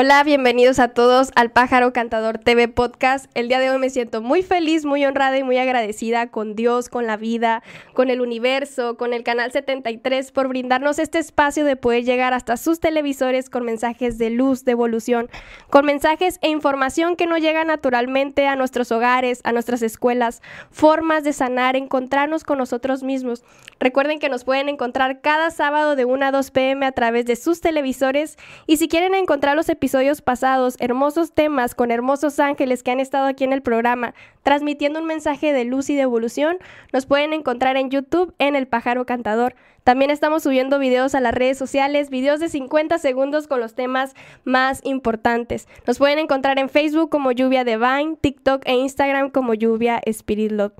Hola, bienvenidos a todos al Pájaro Cantador TV Podcast. El día de hoy me siento muy feliz, muy honrada y muy agradecida con Dios, con la vida, con el universo, con el Canal 73 por brindarnos este espacio de poder llegar hasta sus televisores con mensajes de luz, de evolución, con mensajes e información que no llega naturalmente a nuestros hogares, a nuestras escuelas, formas de sanar, encontrarnos con nosotros mismos. Recuerden que nos pueden encontrar cada sábado de 1 a 2 pm a través de sus televisores y si quieren encontrar los episodios pasados, hermosos temas con hermosos ángeles que han estado aquí en el programa, transmitiendo un mensaje de luz y de evolución, nos pueden encontrar en YouTube en El Pájaro Cantador. También estamos subiendo videos a las redes sociales, videos de 50 segundos con los temas más importantes. Nos pueden encontrar en Facebook como Lluvia Divine, TikTok e Instagram como Lluvia Spirit Love.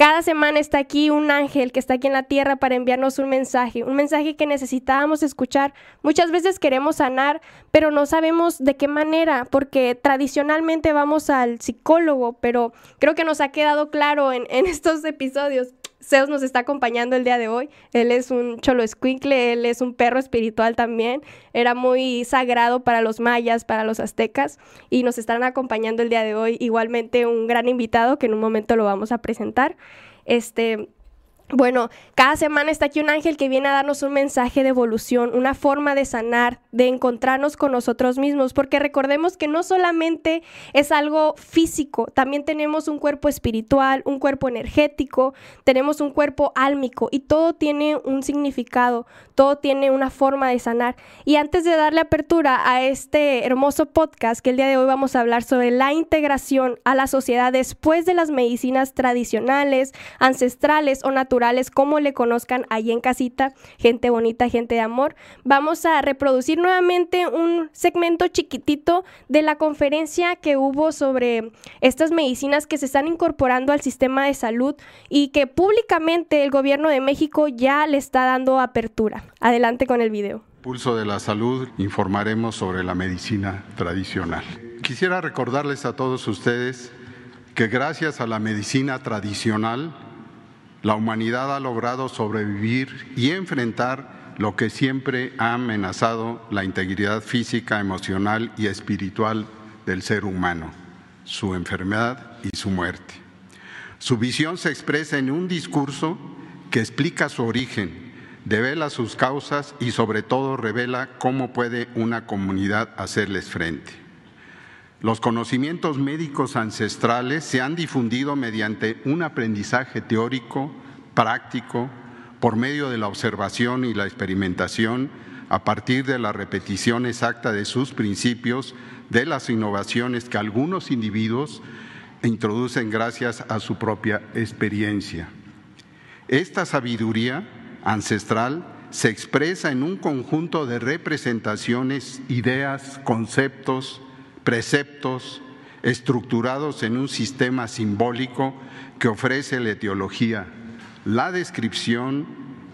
Cada semana está aquí un ángel que está aquí en la tierra para enviarnos un mensaje, un mensaje que necesitábamos escuchar. Muchas veces queremos sanar, pero no sabemos de qué manera, porque tradicionalmente vamos al psicólogo, pero creo que nos ha quedado claro en, estos episodios Zeus nos está acompañando el día de hoy. Él es un cholo escuincle, él es un perro espiritual también. Era muy sagrado para los mayas, para los aztecas, y nos están acompañando el día de hoy. Igualmente un gran invitado que en un momento lo vamos a presentar. Este, bueno, cada semana está aquí un ángel que viene a darnos un mensaje de evolución, una forma de sanar, de encontrarnos con nosotros mismos, porque recordemos que no solamente es algo físico, también tenemos un cuerpo espiritual, un cuerpo energético, tenemos un cuerpo álmico y todo tiene un significado, todo tiene una forma de sanar. Y antes de darle apertura a este hermoso podcast que el día de hoy vamos a hablar sobre la integración a la sociedad después de las medicinas tradicionales, ancestrales o naturales, como le conozcan ahí en casita, gente bonita, gente de amor. Vamos a reproducir nuevamente un segmento chiquitito de la conferencia que hubo sobre estas medicinas que se están incorporando al sistema de salud y que públicamente el gobierno de México ya le está dando apertura. Adelante con el video. Pulso de la Salud informaremos sobre la medicina tradicional. Quisiera recordarles a todos ustedes que gracias a la medicina tradicional la humanidad ha logrado sobrevivir y enfrentar lo que siempre ha amenazado la integridad física, emocional y espiritual del ser humano, su enfermedad y su muerte. Su visión se expresa en un discurso que explica su origen, devela sus causas y sobre todo revela cómo puede una comunidad hacerles frente. Los conocimientos médicos ancestrales se han difundido mediante un aprendizaje teórico, práctico, por medio de la observación y la experimentación, a partir de la repetición exacta de sus principios, de las innovaciones que algunos individuos introducen gracias a su propia experiencia. Esta sabiduría ancestral se expresa en un conjunto de representaciones, ideas, conceptos, preceptos estructurados en un sistema simbólico que ofrece la etiología, la descripción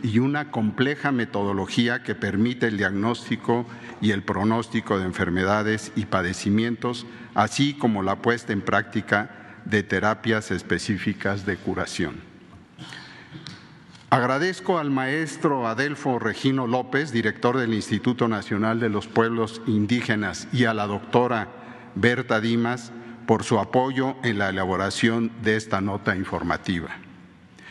y una compleja metodología que permite el diagnóstico y el pronóstico de enfermedades y padecimientos, así como la puesta en práctica de terapias específicas de curación. Agradezco al maestro Adelfo Regino López, director del Instituto Nacional de los Pueblos Indígenas, y a la doctora Berta Dimas por su apoyo en la elaboración de esta nota informativa.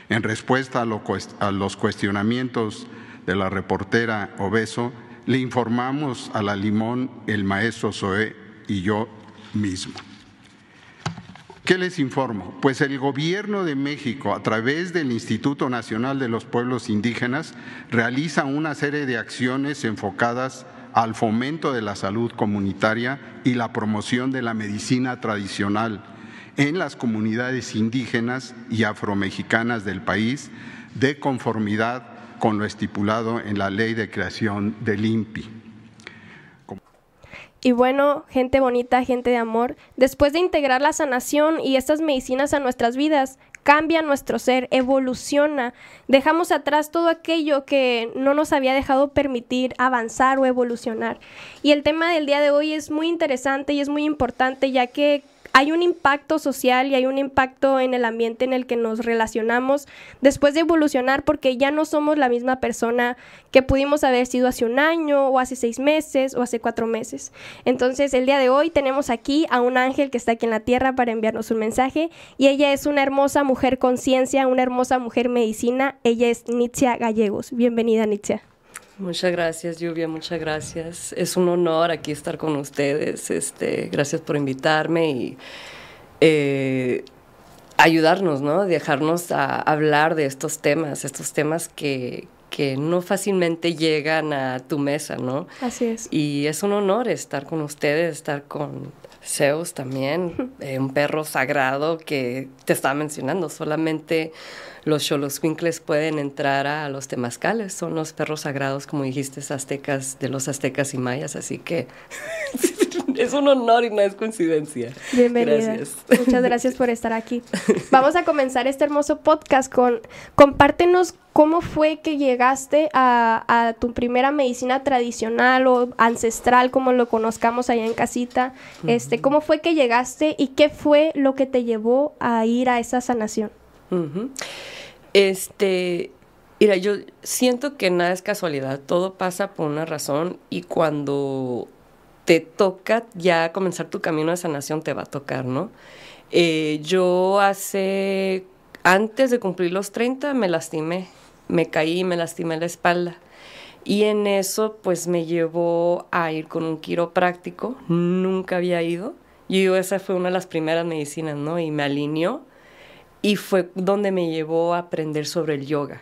En respuesta a, los cuestionamientos de la reportera Obeso, le informamos a la Limón, el maestro Zoé y yo mismo. ¿Qué les informo? Pues el Gobierno de México, a través del Instituto Nacional de los Pueblos Indígenas, realiza una serie de acciones enfocadas al fomento de la salud comunitaria y la promoción de la medicina tradicional en las comunidades indígenas y afromexicanas del país, de conformidad con lo estipulado en la ley de creación del INPI. Y bueno, gente bonita, gente de amor, después de integrar la sanación y estas medicinas a nuestras vidas, cambia nuestro ser, evoluciona, dejamos atrás todo aquello que no nos había dejado permitir avanzar o evolucionar. Y el tema del día de hoy es muy interesante y es muy importante ya que hay un impacto social y hay un impacto en el ambiente en el que nos relacionamos después de evolucionar porque ya no somos la misma persona que pudimos haber sido hace un año o hace seis meses o hace cuatro meses. Entonces el día de hoy tenemos aquí a un ángel que está aquí en la tierra para enviarnos un mensaje y ella es una hermosa mujer conciencia, una hermosa mujer medicina. Ella es Nitzia Gallegos. Bienvenida Nitzia. Muchas gracias, Lluvia, muchas gracias. Es un honor aquí estar con ustedes. Este, gracias por invitarme y eh, ayudarnos, ¿no? Dejarnos a hablar de estos temas, estos temas que, que no fácilmente llegan a tu mesa, ¿no? Así es. Y es un honor estar con ustedes, estar con Zeus también, eh, un perro sagrado que te estaba mencionando. Solamente los Xoloscuincles pueden entrar a los temazcales, son los perros sagrados, como dijiste, aztecas, de los aztecas y mayas, así que es un honor y no es coincidencia. Bienvenida. Muchas gracias por estar aquí. Vamos a comenzar este hermoso podcast con, compártenos cómo fue que llegaste a, tu primera medicina tradicional o ancestral, como lo conozcamos allá en casita. Este, ¿Cómo fue que llegaste y qué fue lo que te llevó a ir a esa sanación? Este, mira, yo siento que nada es casualidad, todo pasa por una razón y cuando te toca ya comenzar tu camino de sanación te va a tocar, ¿no? Eh, yo hace, antes de cumplir los 30 me lastimé, me caí, me lastimé la espalda. Y en eso pues me llevó a ir con un quiropráctico, nunca había ido. Y esa fue una de las primeras medicinas, ¿no? Y me alineó y fue donde me llevó a aprender sobre el yoga.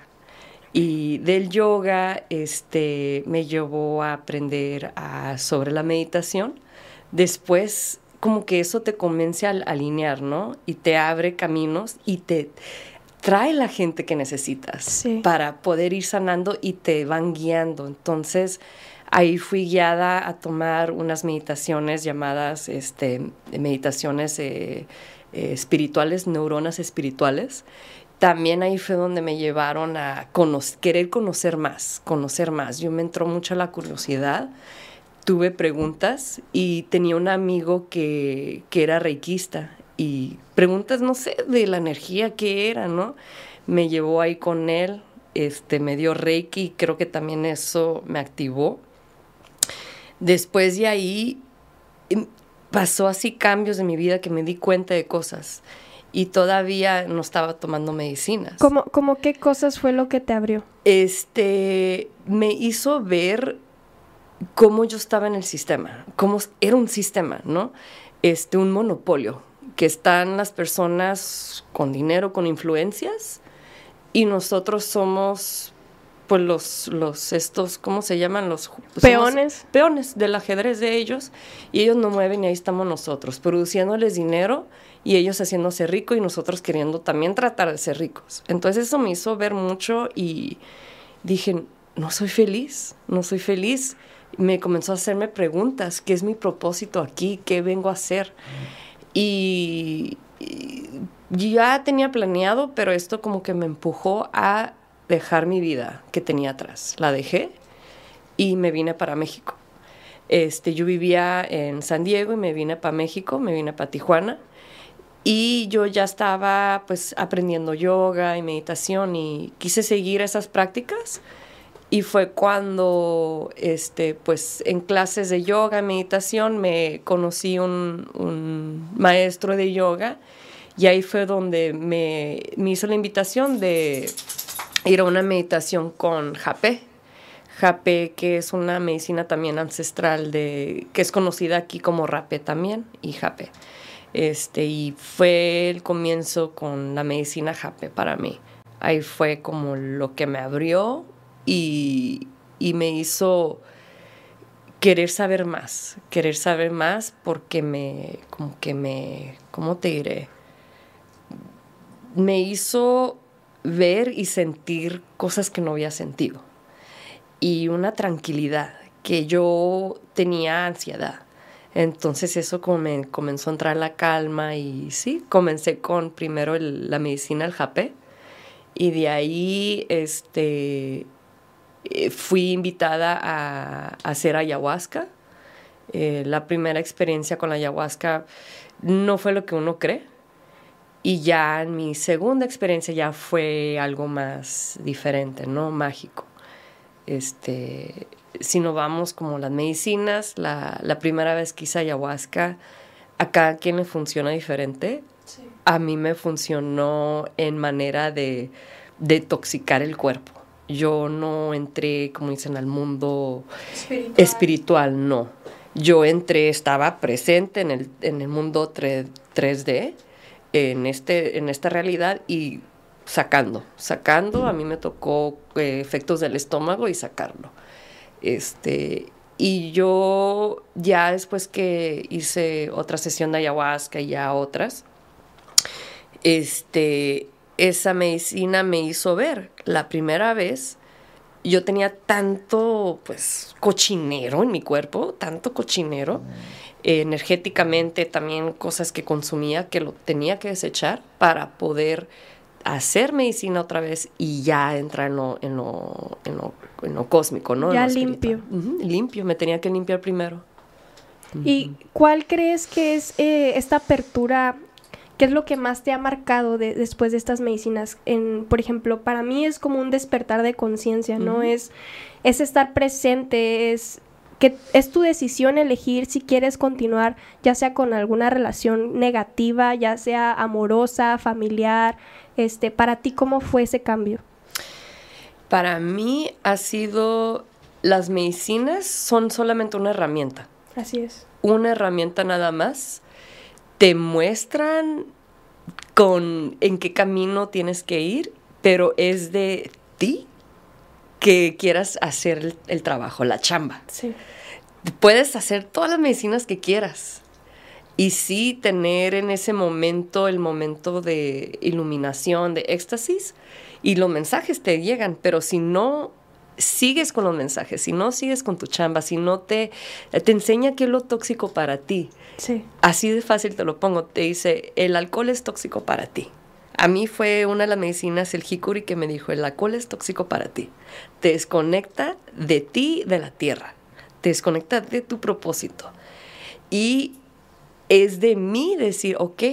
Y del yoga este, me llevó a aprender sobre la meditación. Después, como que eso te convence a alinear, ¿no? Y te abre caminos y te trae la gente que necesitas para poder ir sanando y te van guiando. Entonces, ahí fui guiada a tomar unas meditaciones llamadas este, meditaciones eh, espirituales, neuronas espirituales, también ahí fue donde me llevaron a querer conocer más, conocer más. Yo me entró mucho la curiosidad, tuve preguntas y tenía un amigo que, que era reikista y preguntas, no sé, de la energía que era, ¿no? Me llevó ahí con él, este, me dio reiki, creo que también eso me activó. Después de ahí pasó así cambios en mi vida que me di cuenta de cosas y todavía no estaba tomando medicinas. ¿Cómo, cómo qué cosas fue lo que te abrió? Este, me hizo ver cómo yo estaba en el sistema, cómo era un sistema, ¿no? Este, un monopolio, que están las personas con dinero, con influencias, y nosotros somos pues los, los estos, ¿cómo se llaman? Los peones. Peones del ajedrez de ellos y ellos no mueven y ahí estamos nosotros, produciéndoles dinero y ellos haciéndose rico y nosotros queriendo también tratar de ser ricos. Entonces eso me hizo ver mucho y dije, no soy feliz, no soy feliz. Me comenzó a hacerme preguntas, ¿qué es mi propósito aquí? ¿Qué vengo a hacer? y ya tenía planeado, pero esto como que me empujó a dejar mi vida que tenía atrás. La dejé y me vine para México. Este, yo vivía en San Diego y me vine para México, me vine para Tijuana. Y yo ya estaba pues aprendiendo yoga y meditación y quise seguir esas prácticas. Y fue cuando, este, pues en clases de yoga, meditación, me conocí un, un maestro de yoga y ahí fue donde me, me hizo la invitación de ir a una meditación con japé. Japé, que es una medicina también ancestral de, que es conocida aquí como rapé también, y japé. Este, y fue el comienzo con la medicina japé para mí. Ahí fue como lo que me abrió y, y me hizo querer saber más, querer saber más porque me, como que me, ¿cómo te diré? Me hizo ver y sentir cosas que no había sentido. Y una tranquilidad, que yo tenía ansiedad. Entonces eso me comenzó a entrar la calma y sí, comencé con primero la medicina, el japé, y de ahí este, eh, fui invitada a, hacer ayahuasca. Eh, la primera experiencia con la ayahuasca no fue lo que uno cree. Y ya en mi segunda experiencia ya fue algo más diferente, ¿no? Mágico. Este, si no vamos como las medicinas, la, la primera vez que hice ayahuasca, a cada quien le funciona diferente. A mí me funcionó en manera de detoxicar el cuerpo. Yo no entré, como dicen, al mundo espiritual, espiritual no. Yo entré, estaba presente en el, en el mundo 3, d en, este, en esta realidad y sacando, sacando, a mí me tocó eh, efectos del estómago y sacarlo. Este, y yo ya después que hice otra sesión de ayahuasca y ya otras, este, esa medicina me hizo ver la primera vez yo tenía tanto pues cochinero en mi cuerpo, tanto cochinero energéticamente también cosas que consumía que lo tenía que desechar para poder hacer medicina otra vez y ya entrar en lo, en lo, en lo, cósmico, ¿no? Ya limpio. limpio, me tenía que limpiar primero. ¿Y cuál crees que es eh, esta apertura? ¿Qué es lo que más te ha marcado después de estas medicinas? En, por ejemplo, para mí es como un despertar de conciencia, ¿no? es, es estar presente, es que es tu decisión elegir si quieres continuar, ya sea con alguna relación negativa, ya sea amorosa, familiar, este, para ti, ¿cómo fue ese cambio? Para mí ha sido, las medicinas son solamente una herramienta. Así es. Una herramienta nada más. Te muestran con en qué camino tienes que ir, pero es de ti que quieras hacer el, el trabajo, la chamba. Sí. Puedes hacer todas las medicinas que quieras, y sí tener en ese momento el momento de iluminación, de éxtasis, y los mensajes te llegan, pero si no sigues con los mensajes, si no sigues con tu chamba, si no te, te enseña qué es lo tóxico para ti, sí. así de fácil te lo pongo, te dice, el alcohol es tóxico para ti. A mí fue una de las medicinas, el Hikuri, que me dijo, el alcohol es tóxico para ti. Te desconecta de ti, de la tierra. Te desconecta de tu propósito. Y es de mí decir, ok,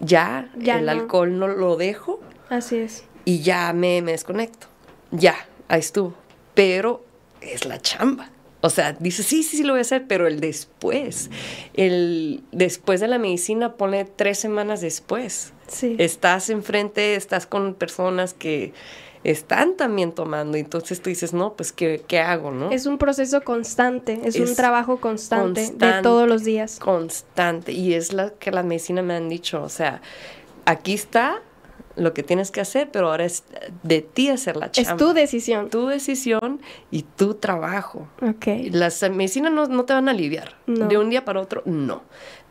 ya, el alcohol no lo dejo. Así es. Y ya me, me desconecto. Ya, ahí estuvo. Pero es la chamba. O sea, dice, sí, sí, sí lo voy a hacer, pero el después, el después de la medicina, pone tres semanas después. Sí. Estás enfrente, estás con personas que están también tomando. Entonces tú dices, no, pues, ¿qué, qué hago, no? Es un proceso constante, es, un trabajo constante, de todos los días. Constante. Y es lo que la medicina me han dicho. O sea, aquí está lo que tienes que hacer, pero ahora es de ti hacer la chamba. Es tu decisión. Tu decisión y tu trabajo. Ok. Las medicinas no, no te van a aliviar. De un día para otro, no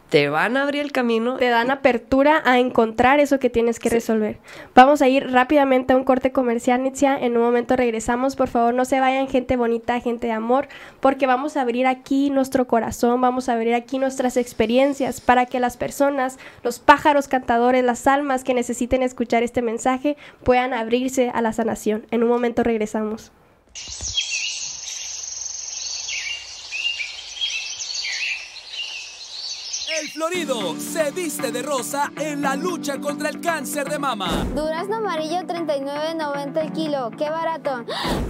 te van a abrir el camino. Te dan apertura a encontrar eso que tienes que resolver. Vamos a ir rápidamente a un corte comercial, Nitzia. En un momento regresamos. Por favor, no se vayan, gente bonita, gente de amor, porque vamos a abrir aquí nuestro corazón, vamos a abrir aquí nuestras experiencias para que las personas, los pájaros cantadores, las almas que necesiten escuchar este mensaje puedan abrirse a la sanación. En un momento regresamos. El Florido se viste de rosa en la lucha contra el cáncer de mama. Durazno amarillo 39.90 el kilo, qué barato.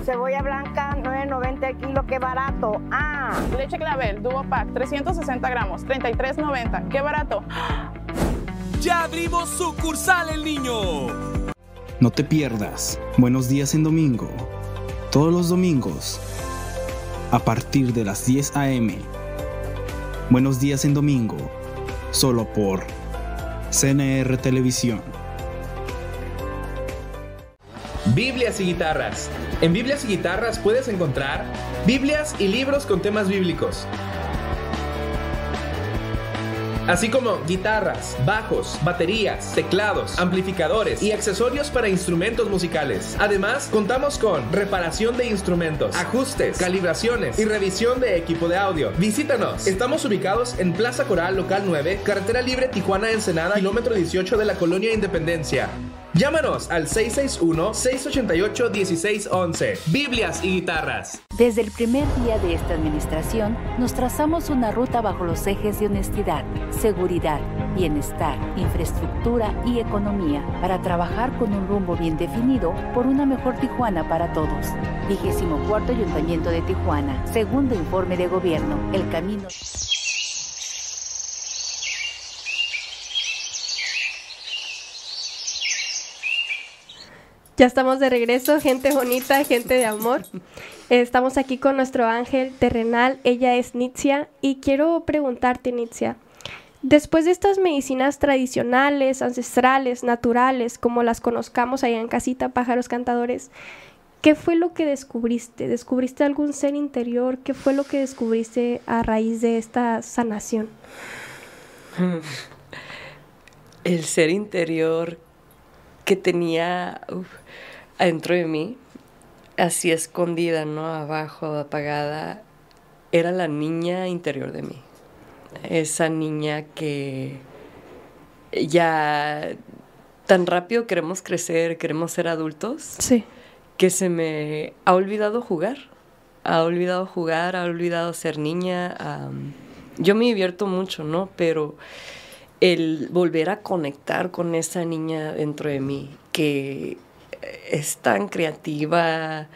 Cebolla blanca 9.90 el kilo, qué barato. Ah. Leche clavel, Duo Pack 360 gramos, 33.90, qué barato. Ya abrimos sucursal el niño. No te pierdas. Buenos días en domingo. Todos los domingos. A partir de las 10 a.m Buenos días en domingo, solo por CNR Televisión. Biblias y guitarras. En Biblias y guitarras puedes encontrar Biblias y libros con temas bíblicos así como guitarras, bajos, baterías, teclados, amplificadores y accesorios para instrumentos musicales. Además, contamos con reparación de instrumentos, ajustes, calibraciones y revisión de equipo de audio. Visítanos. Estamos ubicados en Plaza Coral Local 9, Carretera Libre Tijuana Ensenada, kilómetro 18 de la Colonia Independencia. Llámanos al 661-688-1611. Biblias y guitarras. Desde el primer día de esta administración, nos trazamos una ruta bajo los ejes de honestidad, seguridad, bienestar, infraestructura y economía para trabajar con un rumbo bien definido por una mejor Tijuana para todos. 24 Ayuntamiento de Tijuana, segundo informe de gobierno, el camino. Ya estamos de regreso, gente bonita, gente de amor. Estamos aquí con nuestro ángel terrenal, ella es Nitzia, y quiero preguntarte, Nitzia, después de estas medicinas tradicionales, ancestrales, naturales, como las conozcamos allá en casita, pájaros cantadores, ¿qué fue lo que descubriste? ¿Descubriste algún ser interior? ¿Qué fue lo que descubriste a raíz de esta sanación? El ser interior que tenía adentro de mí, así escondida, ¿no? Abajo, apagada, era la niña interior de mí. Esa niña que ya tan rápido queremos crecer, queremos ser adultos, sí. que se me ha olvidado jugar. Ha olvidado jugar, ha olvidado ser niña. yo me divierto mucho, ¿no? Pero el volver a conectar con esa niña dentro de mí, que es tan creativa,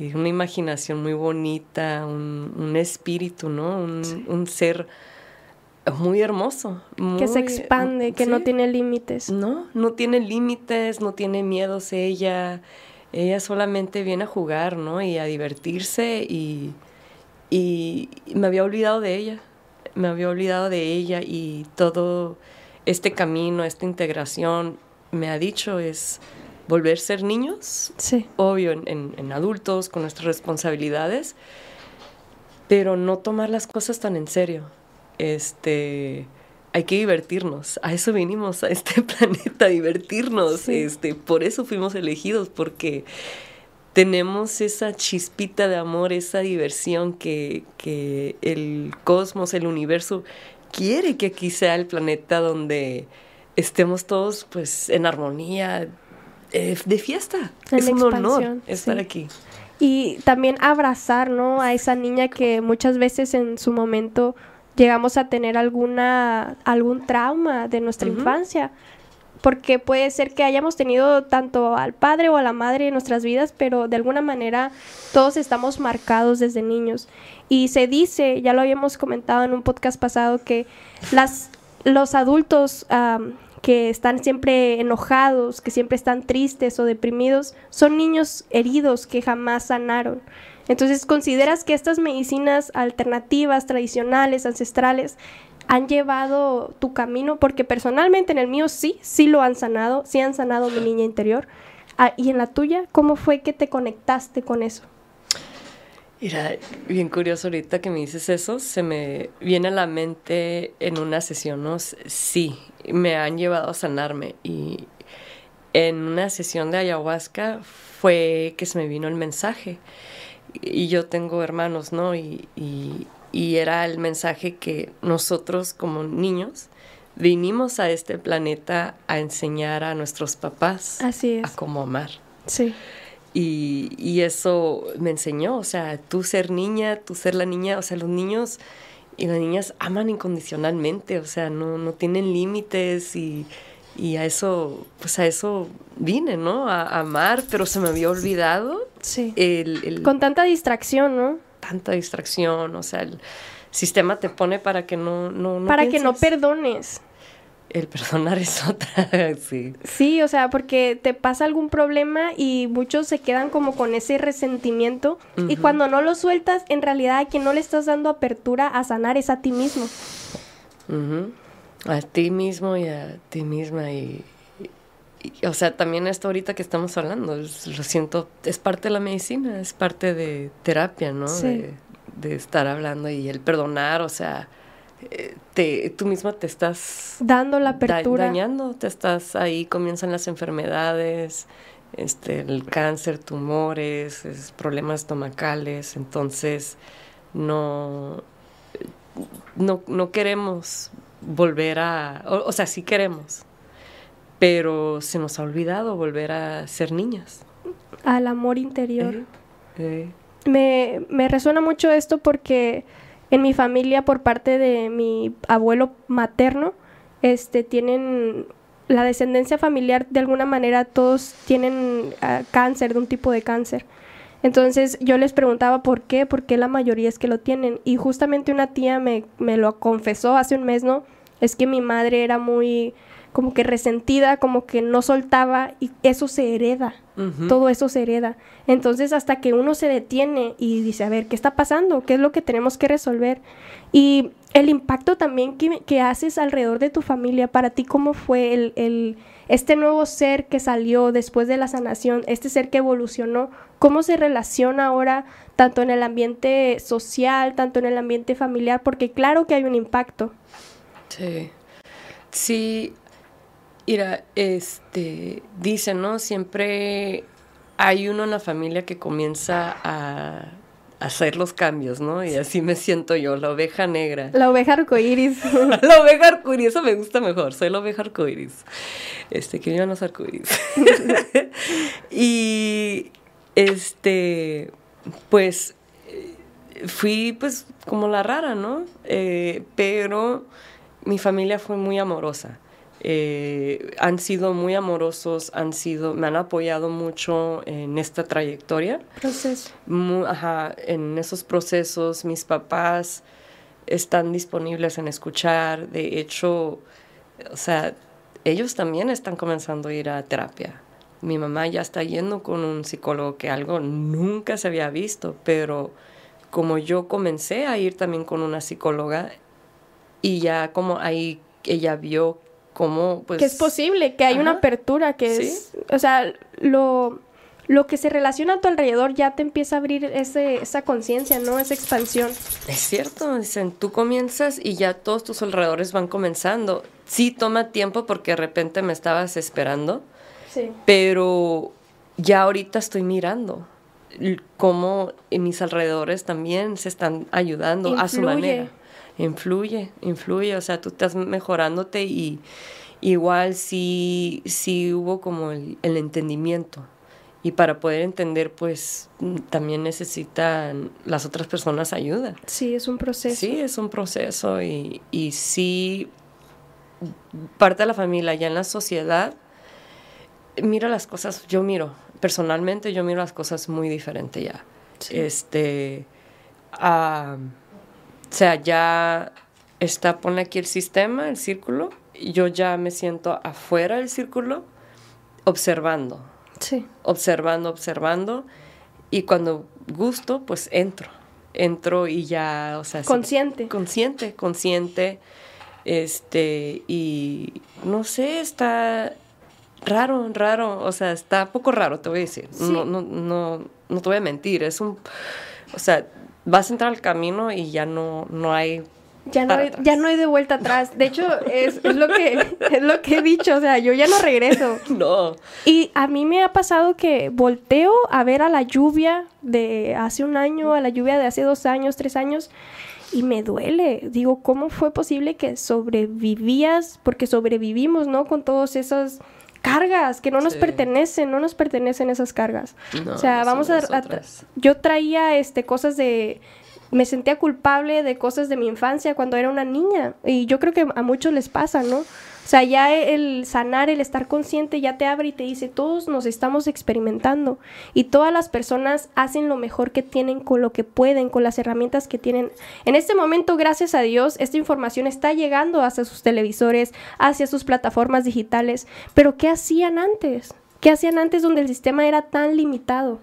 una imaginación muy bonita, un, espíritu, ¿no? Un, ser muy hermoso. que se expande, que no tiene límites. No, no tiene límites, no tiene miedos ella. Ella solamente viene a jugar, ¿no? Y a divertirse y, y me había olvidado de ella. Me había olvidado de ella y todo este camino, esta integración, me ha dicho es volver a ser niños, sí. obvio, en, adultos, con nuestras responsabilidades, pero no tomar las cosas tan en serio. Este, hay que divertirnos. A eso vinimos a este planeta, a divertirnos. Este, por eso fuimos elegidos, porque tenemos esa chispita de amor, esa diversión que, que el cosmos, el universo quiere que aquí sea el planeta donde estemos todos pues en armonía, eh, de fiesta. es un honor estar aquí. Y también abrazar, ¿no? A esa niña que muchas veces en su momento llegamos a tener alguna algún trauma de nuestra infancia. Porque puede ser que hayamos tenido tanto al padre o a la madre en nuestras vidas, pero de alguna manera todos estamos marcados desde niños. Y se dice, ya lo habíamos comentado en un podcast pasado, que los adultos que están siempre enojados, que siempre están tristes o deprimidos, son niños heridos que jamás sanaron. Entonces, ¿consideras que estas medicinas alternativas, tradicionales, ancestrales, han llevado tu camino? Porque personalmente en el mío sí, sí lo han sanado, sí han sanado mi niña interior. Ah, ¿Y en la tuya, cómo fue que te conectaste con eso? Mira, bien curioso ahorita que me dices eso, se me viene a la mente en una sesión, ¿no? Sí, me han llevado a sanarme y en una sesión de ayahuasca fue que se me vino el mensaje y yo tengo hermanos, ¿no? Y, y era el mensaje que nosotros como niños vinimos a este planeta a enseñar a nuestros papás Así a cómo amar. Sí. Y, eso me enseñó, o sea, tú ser niña, tú ser la niña, o sea, los niños y las niñas aman incondicionalmente, o sea, no, no tienen límites y, a eso, pues a eso vine, ¿no? A, amar, pero se me había olvidado. Sí. El, Con tanta distracción, ¿no? Tanta distracción, o sea, el sistema te pone para que no... no, para que no perdones. El perdonar es otra, sí. Sí, o sea, porque te pasa algún problema y muchos se quedan como con ese resentimiento y cuando no lo sueltas, en realidad a quien no le estás dando apertura a sanar es a ti mismo. A ti mismo y a ti misma y, o sea, también esto ahorita que estamos hablando, lo siento, es parte de la medicina, es parte de terapia, ¿no? De, de estar hablando y el perdonar, o sea te, tú misma te estás dando la apertura. dañando, te estás ahí, comienzan las enfermedades, este, el cáncer, tumores, problemas estomacales, entonces no, no, no queremos volver a, o, sea, sí queremos, pero se nos ha olvidado volver a ser niñas. Al amor interior. Eh, eh. Me, me resuena mucho esto porque en mi familia, por parte de mi abuelo materno, este, tienen la descendencia familiar, de alguna manera todos tienen ah, cáncer, de un tipo de cáncer. Entonces yo les preguntaba por qué, por qué la mayoría es que lo tienen. Y justamente una tía me, me lo confesó hace un mes, ¿no? Es que mi madre era muy como que resentida, como que no soltaba y eso se hereda, todo eso se hereda. Entonces hasta que uno se detiene y dice, a ver, ¿qué está pasando? ¿Qué es lo que tenemos que resolver? Y el impacto también que, haces alrededor de tu familia, para ti, ¿cómo fue el, el, este nuevo ser que salió después de la sanación, este ser que evolucionó? ¿Cómo se relaciona ahora tanto en el ambiente social, tanto en el ambiente familiar? Porque claro que hay un impacto. Sí. Sí, mira, este, dice, ¿no? Siempre hay uno en la familia que comienza a hacer los cambios, ¿no? Y así me siento yo, la oveja negra. La oveja arcoíris. la oveja arcoíris, eso me gusta mejor, soy la oveja arcoíris. Este, que vivan los arcoíris. y, este, pues, fui pues como la rara, ¿no? Eh, pero mi familia fue muy amorosa. Eh, han sido muy amorosos, han sido, me han apoyado mucho en esta trayectoria. Proceso. ajá, en esos procesos, mis papás están disponibles en escuchar. De hecho, o sea, ellos también están comenzando a ir a terapia. Mi mamá ya está yendo con un psicólogo que algo nunca se había visto, pero como yo comencé a ir también con una psicóloga y ya como ahí ella vio pues... Que es posible, que hay una apertura, que es... O sea, lo, lo que se relaciona a tu alrededor ya te empieza a abrir ese, esa conciencia, ¿no? Esa expansión. Es cierto, dicen, tú comienzas y ya todos tus alrededores van comenzando. Sí toma tiempo porque de repente me estabas esperando, sí. pero ya ahorita estoy mirando cómo en mis alrededores también se están ayudando a su manera influye, influye, o sea, tú estás mejorándote y igual sí, sí hubo como el, entendimiento. Y para poder entender, pues también necesitan las otras personas ayuda. Sí, es un proceso. Sí, es un proceso y, y sí, parte de la familia, ya en la sociedad, mira las cosas, yo miro, personalmente yo miro las cosas muy diferente ya. Este, o sea, ya está, pone aquí el sistema, el círculo, y yo ya me siento afuera del círculo observando. Sí. Observando, observando. Y cuando gusto, pues entro. Entro y ya, o sea... Consciente. consciente, consciente. Este, y no sé, está raro, raro. O sea, está poco raro, te voy a decir. No, no, no, no te voy a mentir. Es un... O sea, vas a entrar al camino y ya no, no hay ya no, hay, ya no hay de vuelta atrás. De hecho, es, es, lo que, es lo que he dicho. O sea, yo ya no regreso. No. Y a mí me ha pasado que volteo a ver a la lluvia de hace un año, a la lluvia de hace dos años, tres años, y me duele. Digo, ¿cómo fue posible que sobrevivías? Porque sobrevivimos, ¿no? Con todos esos cargas que no nos pertenecen, no nos pertenecen esas cargas. o sea, vamos a, yo traía este cosas de me sentía culpable de cosas de mi infancia cuando era una niña y yo creo que a muchos les pasa, ¿no? O sea, ya el sanar, el estar consciente ya te abre y te dice, todos nos estamos experimentando y todas las personas hacen lo mejor que tienen con lo que pueden, con las herramientas que tienen. En este momento, gracias a Dios, esta información está llegando hacia sus televisores, hacia sus plataformas digitales, pero ¿qué hacían antes? ¿Qué hacían antes donde el sistema era tan limitado?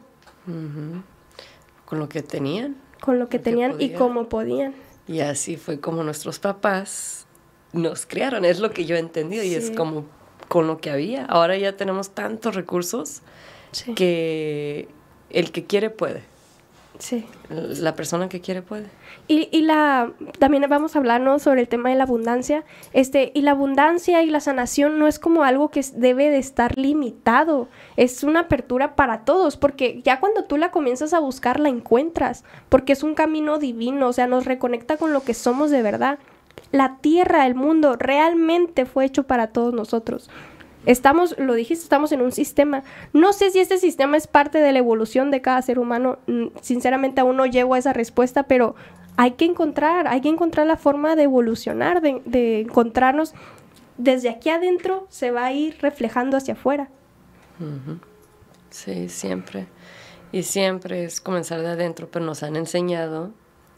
Con lo que tenían. Con lo que tenían y cómo podían. Y así fue como nuestros papás nos criaron, es lo que yo he entendido y es como con lo que había. Ahora ya tenemos tantos recursos que el que quiere puede. Sí. La persona que quiere puede. Y, y la también vamos a hablar sobre el tema de la abundancia. Este, y la abundancia y la sanación no es como algo que debe de estar limitado. Es una apertura para todos, porque ya cuando tú la comienzas a buscar la encuentras, porque es un camino divino, o sea, nos reconecta con lo que somos de verdad la tierra, el mundo, realmente fue hecho para todos nosotros. Estamos, lo dijiste, estamos en un sistema. No sé si este sistema es parte de la evolución de cada ser humano. Mm, sinceramente aún no llego a esa respuesta, pero hay que encontrar, hay que encontrar la forma de evolucionar, de, de encontrarnos. Desde aquí adentro se va a ir reflejando hacia afuera. Sí, siempre. Y siempre es comenzar de adentro, pero nos han enseñado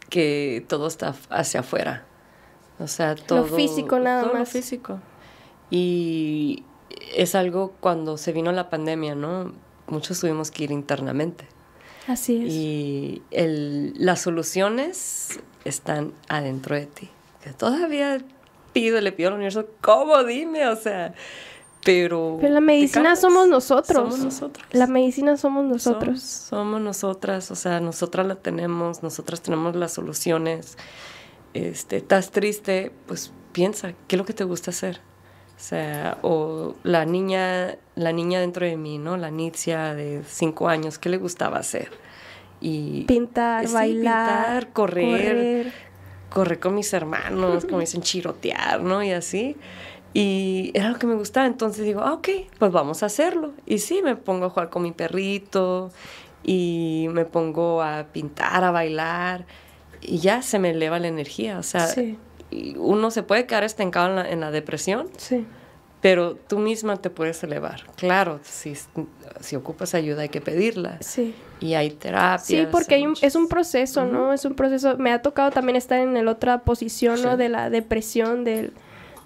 que todo está hacia afuera. O sea, todo. Lo físico nada todo más. Lo físico. Y es algo cuando se vino la pandemia, ¿no? Muchos tuvimos que ir internamente. Así es. Y el, las soluciones están adentro de ti. Que todavía pido, le pido al universo, ¿cómo? Dime, o sea. Pero, Pero la medicina somos nosotros. Somos nosotros. La medicina somos nosotros. Somos, somos, nosotras, o sea, nosotras la tenemos, nosotras tenemos las soluciones. Este, estás triste, pues piensa, ¿qué es lo que te gusta hacer? O sea, o la niña, la niña dentro de mí, ¿no? La Nitzia de cinco años, ¿qué le gustaba hacer? Y pintar, sí, bailar, pintar, correr, correr, correr con mis hermanos, como dicen, chirotear, ¿no? Y así. Y era lo que me gustaba, entonces digo, ah, ok, pues vamos a hacerlo. Y sí, me pongo a jugar con mi perrito y me pongo a pintar, a bailar y ya se me eleva la energía. O sea, Sí. uno se puede quedar estancado en la, en la depresión, Sí. pero tú misma te puedes elevar. Claro, si, si ocupas ayuda hay que pedirla. Sí. Y hay terapias. Sí, porque hay un- es un proceso, ¿no? Es un proceso. Me ha tocado también estar en la otra posición. De la depresión, del,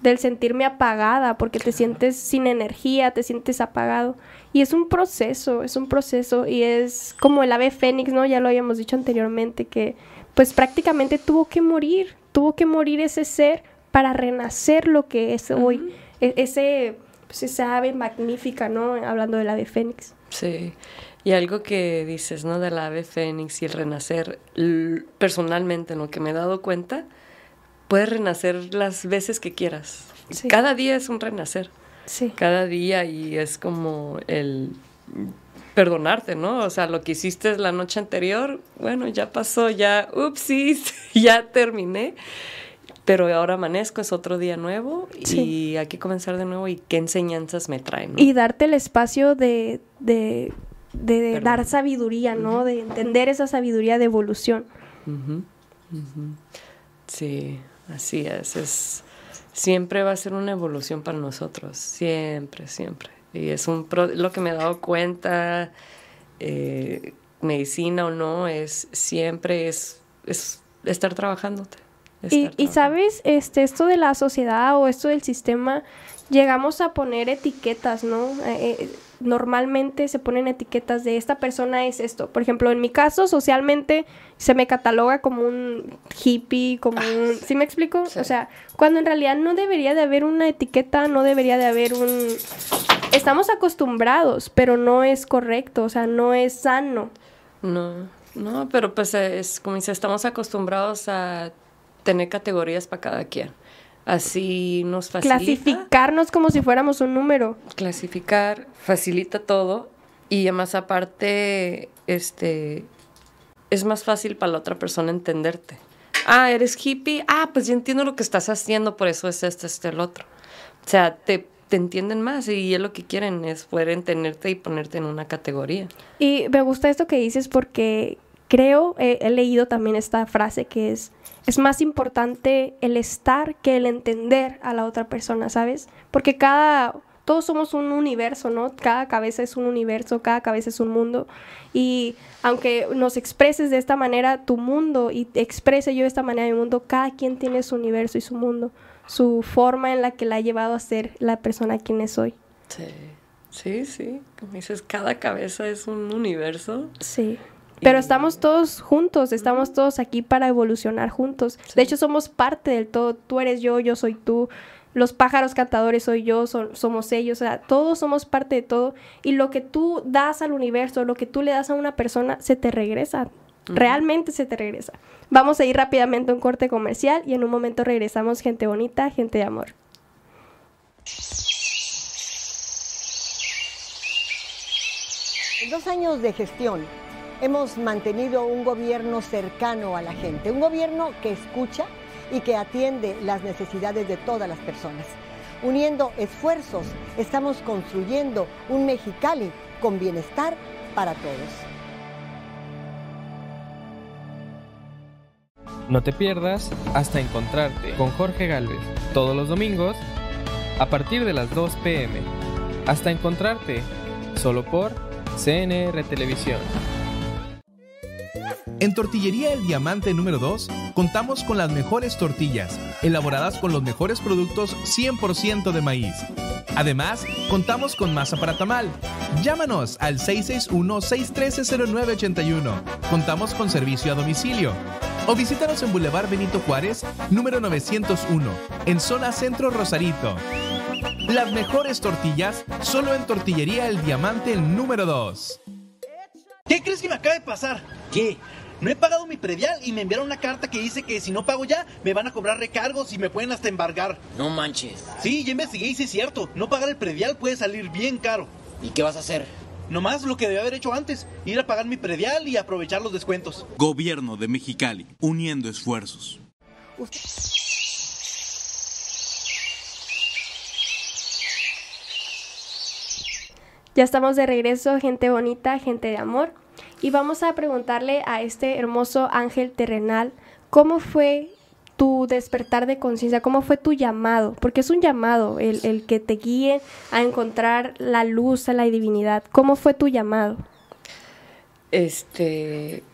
del sentirme apagada, porque te sientes sin energía, te sientes apagado. Y es un proceso, es un proceso. Y es como el ave fénix, ¿no? Ya lo habíamos dicho anteriormente, que pues prácticamente tuvo que morir, tuvo que morir ese ser para renacer lo que es hoy. E- ese, pues esa ave magnífica, ¿no? Hablando del ave fénix. Sí. Y algo que dices, ¿no? Del ave fénix y el renacer, personalmente, en lo que me he dado cuenta, puedes renacer las veces que quieras. Sí. Cada día es un renacer. Sí. Cada día y es como el perdonarte, ¿no? O sea, lo que hiciste la noche anterior, bueno, ya pasó, ya, upsis, ya terminé. Pero ahora amanezco, es otro día nuevo y hay que comenzar de nuevo y qué enseñanzas me traen. ¿no? y darte el espacio de, de, de dar sabiduría, ¿no? De entender esa sabiduría de evolución. Sí, así es. es. Siempre va a ser una evolución para nosotros, siempre, siempre. Y es un pro- lo que me he dado cuenta, eh, medicina o no, es siempre es, es estar trabajándote. Y, estar y trabajando. sabes, este, esto de la sociedad o esto del sistema, llegamos a poner etiquetas, ¿no? Eh, eh, normalmente se ponen etiquetas de esta persona es esto. Por ejemplo, en mi caso, socialmente se me cataloga como un hippie, como un... ¿Sí me explico? Sí. O sea, cuando en realidad no debería de haber una etiqueta, no debería de haber un... Estamos acostumbrados, pero no es correcto, o sea, no es sano. No, no, pero pues es como dice, estamos acostumbrados a tener categorías para cada quien. Así nos facilita. Clasificarnos como si fuéramos un número. clasificar facilita todo y además aparte este es más fácil para la otra persona entenderte. Ah, eres hippie. Ah, pues yo entiendo lo que estás haciendo, por eso es este, este, el otro. O sea, te, te entienden más y es lo que quieren, es poder entenderte y ponerte en una categoría. Y me gusta esto que dices porque creo, he leído también esta frase que es, es más importante el estar que el entender a la otra persona, ¿sabes? Porque cada, todos somos un universo, ¿no? Cada cabeza es un universo, cada cabeza es un mundo. Y aunque nos expreses de esta manera tu mundo y exprese yo de esta manera mi mundo, cada quien tiene su universo y su mundo, su forma en la que la ha llevado a ser la persona quien es hoy. Sí, sí, sí. Como dices, cada cabeza es un universo. Sí. Pero estamos todos juntos, estamos todos aquí para evolucionar juntos. De hecho, somos parte del todo. Tú eres yo, yo soy tú. Los pájaros cantadores soy yo, son- somos ellos. O sea, todos somos parte de todo. Y lo que tú das al universo, lo que tú le das a una persona, se te regresa. Realmente se te regresa. Vamos a ir rápidamente a un corte comercial y en un momento regresamos, gente bonita, gente de amor. En dos años de gestión hemos mantenido un gobierno cercano a la gente, un gobierno que escucha y que atiende las necesidades de todas las personas. Uniendo esfuerzos, estamos construyendo un Mexicali con bienestar para todos. No te pierdas hasta encontrarte con Jorge Galvez todos los domingos a partir de las 2 pm. Hasta encontrarte solo por CNR Televisión. En Tortillería El Diamante número 2 contamos con las mejores tortillas, elaboradas con los mejores productos 100% de maíz. Además, contamos con masa para tamal. Llámanos al 661-613-0981. Contamos con servicio a domicilio. O visítanos en Boulevard Benito Juárez, número 901, en zona Centro Rosarito. Las mejores tortillas solo en Tortillería El Diamante número 2. ¿Qué crees que me acaba de pasar? ¿Qué? No he pagado mi predial y me enviaron una carta que dice que si no pago ya, me van a cobrar recargos y me pueden hasta embargar. No manches. Sí, ya investigué y sí es cierto. No pagar el predial puede salir bien caro. ¿Y qué vas a hacer? Nomás lo que debía haber hecho antes, ir a pagar mi predial y aprovechar los descuentos. Gobierno de Mexicali, uniendo esfuerzos. Ya estamos de regreso, gente bonita, gente de amor. Y vamos a preguntarle a este hermoso ángel terrenal, ¿cómo fue tu despertar de conciencia? ¿Cómo fue tu llamado? Porque es un llamado, el, el, que te guíe a encontrar la luz, a la divinidad. ¿Cómo fue tu llamado? Este,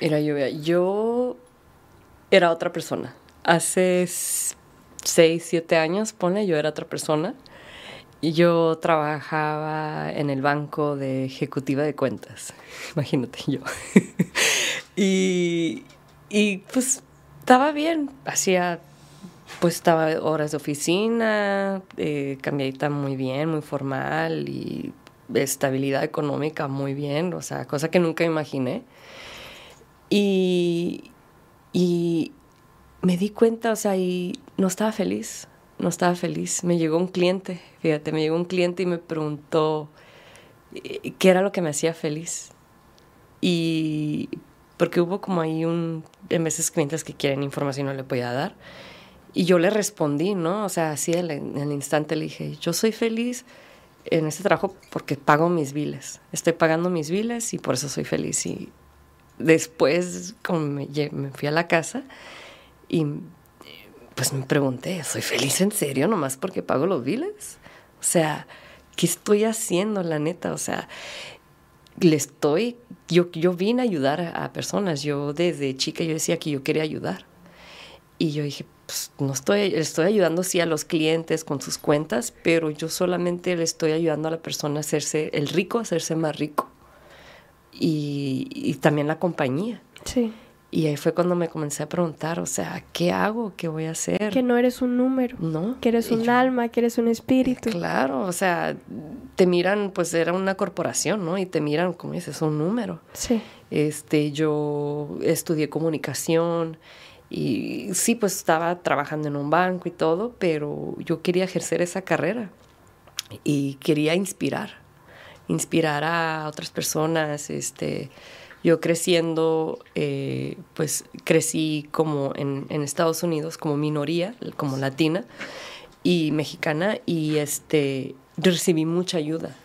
era yo, yo era otra persona. Hace seis, siete años, pone, yo era otra persona. Yo trabajaba en el banco de ejecutiva de cuentas, imagínate yo. y, y pues estaba bien, hacía, pues estaba horas de oficina, eh, cambiadita muy bien, muy formal y estabilidad económica muy bien, o sea, cosa que nunca imaginé. Y, y me di cuenta, o sea, y no estaba feliz no estaba feliz. Me llegó un cliente, fíjate, me llegó un cliente y me preguntó eh, qué era lo que me hacía feliz. Y porque hubo como ahí un, en veces clientes que quieren información no le podía dar. Y yo le respondí, ¿no? O sea, así en el instante le dije, yo soy feliz en este trabajo porque pago mis biles. Estoy pagando mis biles y por eso soy feliz. Y después como me, me fui a la casa y pues me pregunté, ¿soy feliz en serio nomás porque pago los biles? O sea, ¿qué estoy haciendo, la neta? O sea, le estoy, yo, yo vine a ayudar a, personas. Yo desde chica yo decía que yo quería ayudar. Y yo dije, pues no estoy, estoy ayudando sí a los clientes con sus cuentas, pero yo solamente le estoy ayudando a la persona a hacerse, el rico a hacerse más rico. Y, y también la compañía. Sí. Y ahí fue cuando me comencé a preguntar, o sea, ¿qué hago? ¿Qué voy a hacer? Que no eres un número. No. Que eres un alma, que eres un espíritu. Claro, o sea, te miran, pues era una corporación, ¿no? Y te miran, como dices, un número. Sí. Este, yo estudié comunicación y sí, pues estaba trabajando en un banco y todo, pero yo quería ejercer esa carrera y quería inspirar, inspirar a otras personas, este yo creciendo, eh, pues crecí como en, en, Estados Unidos como minoría, como latina y mexicana, y este, recibí mucha ayuda,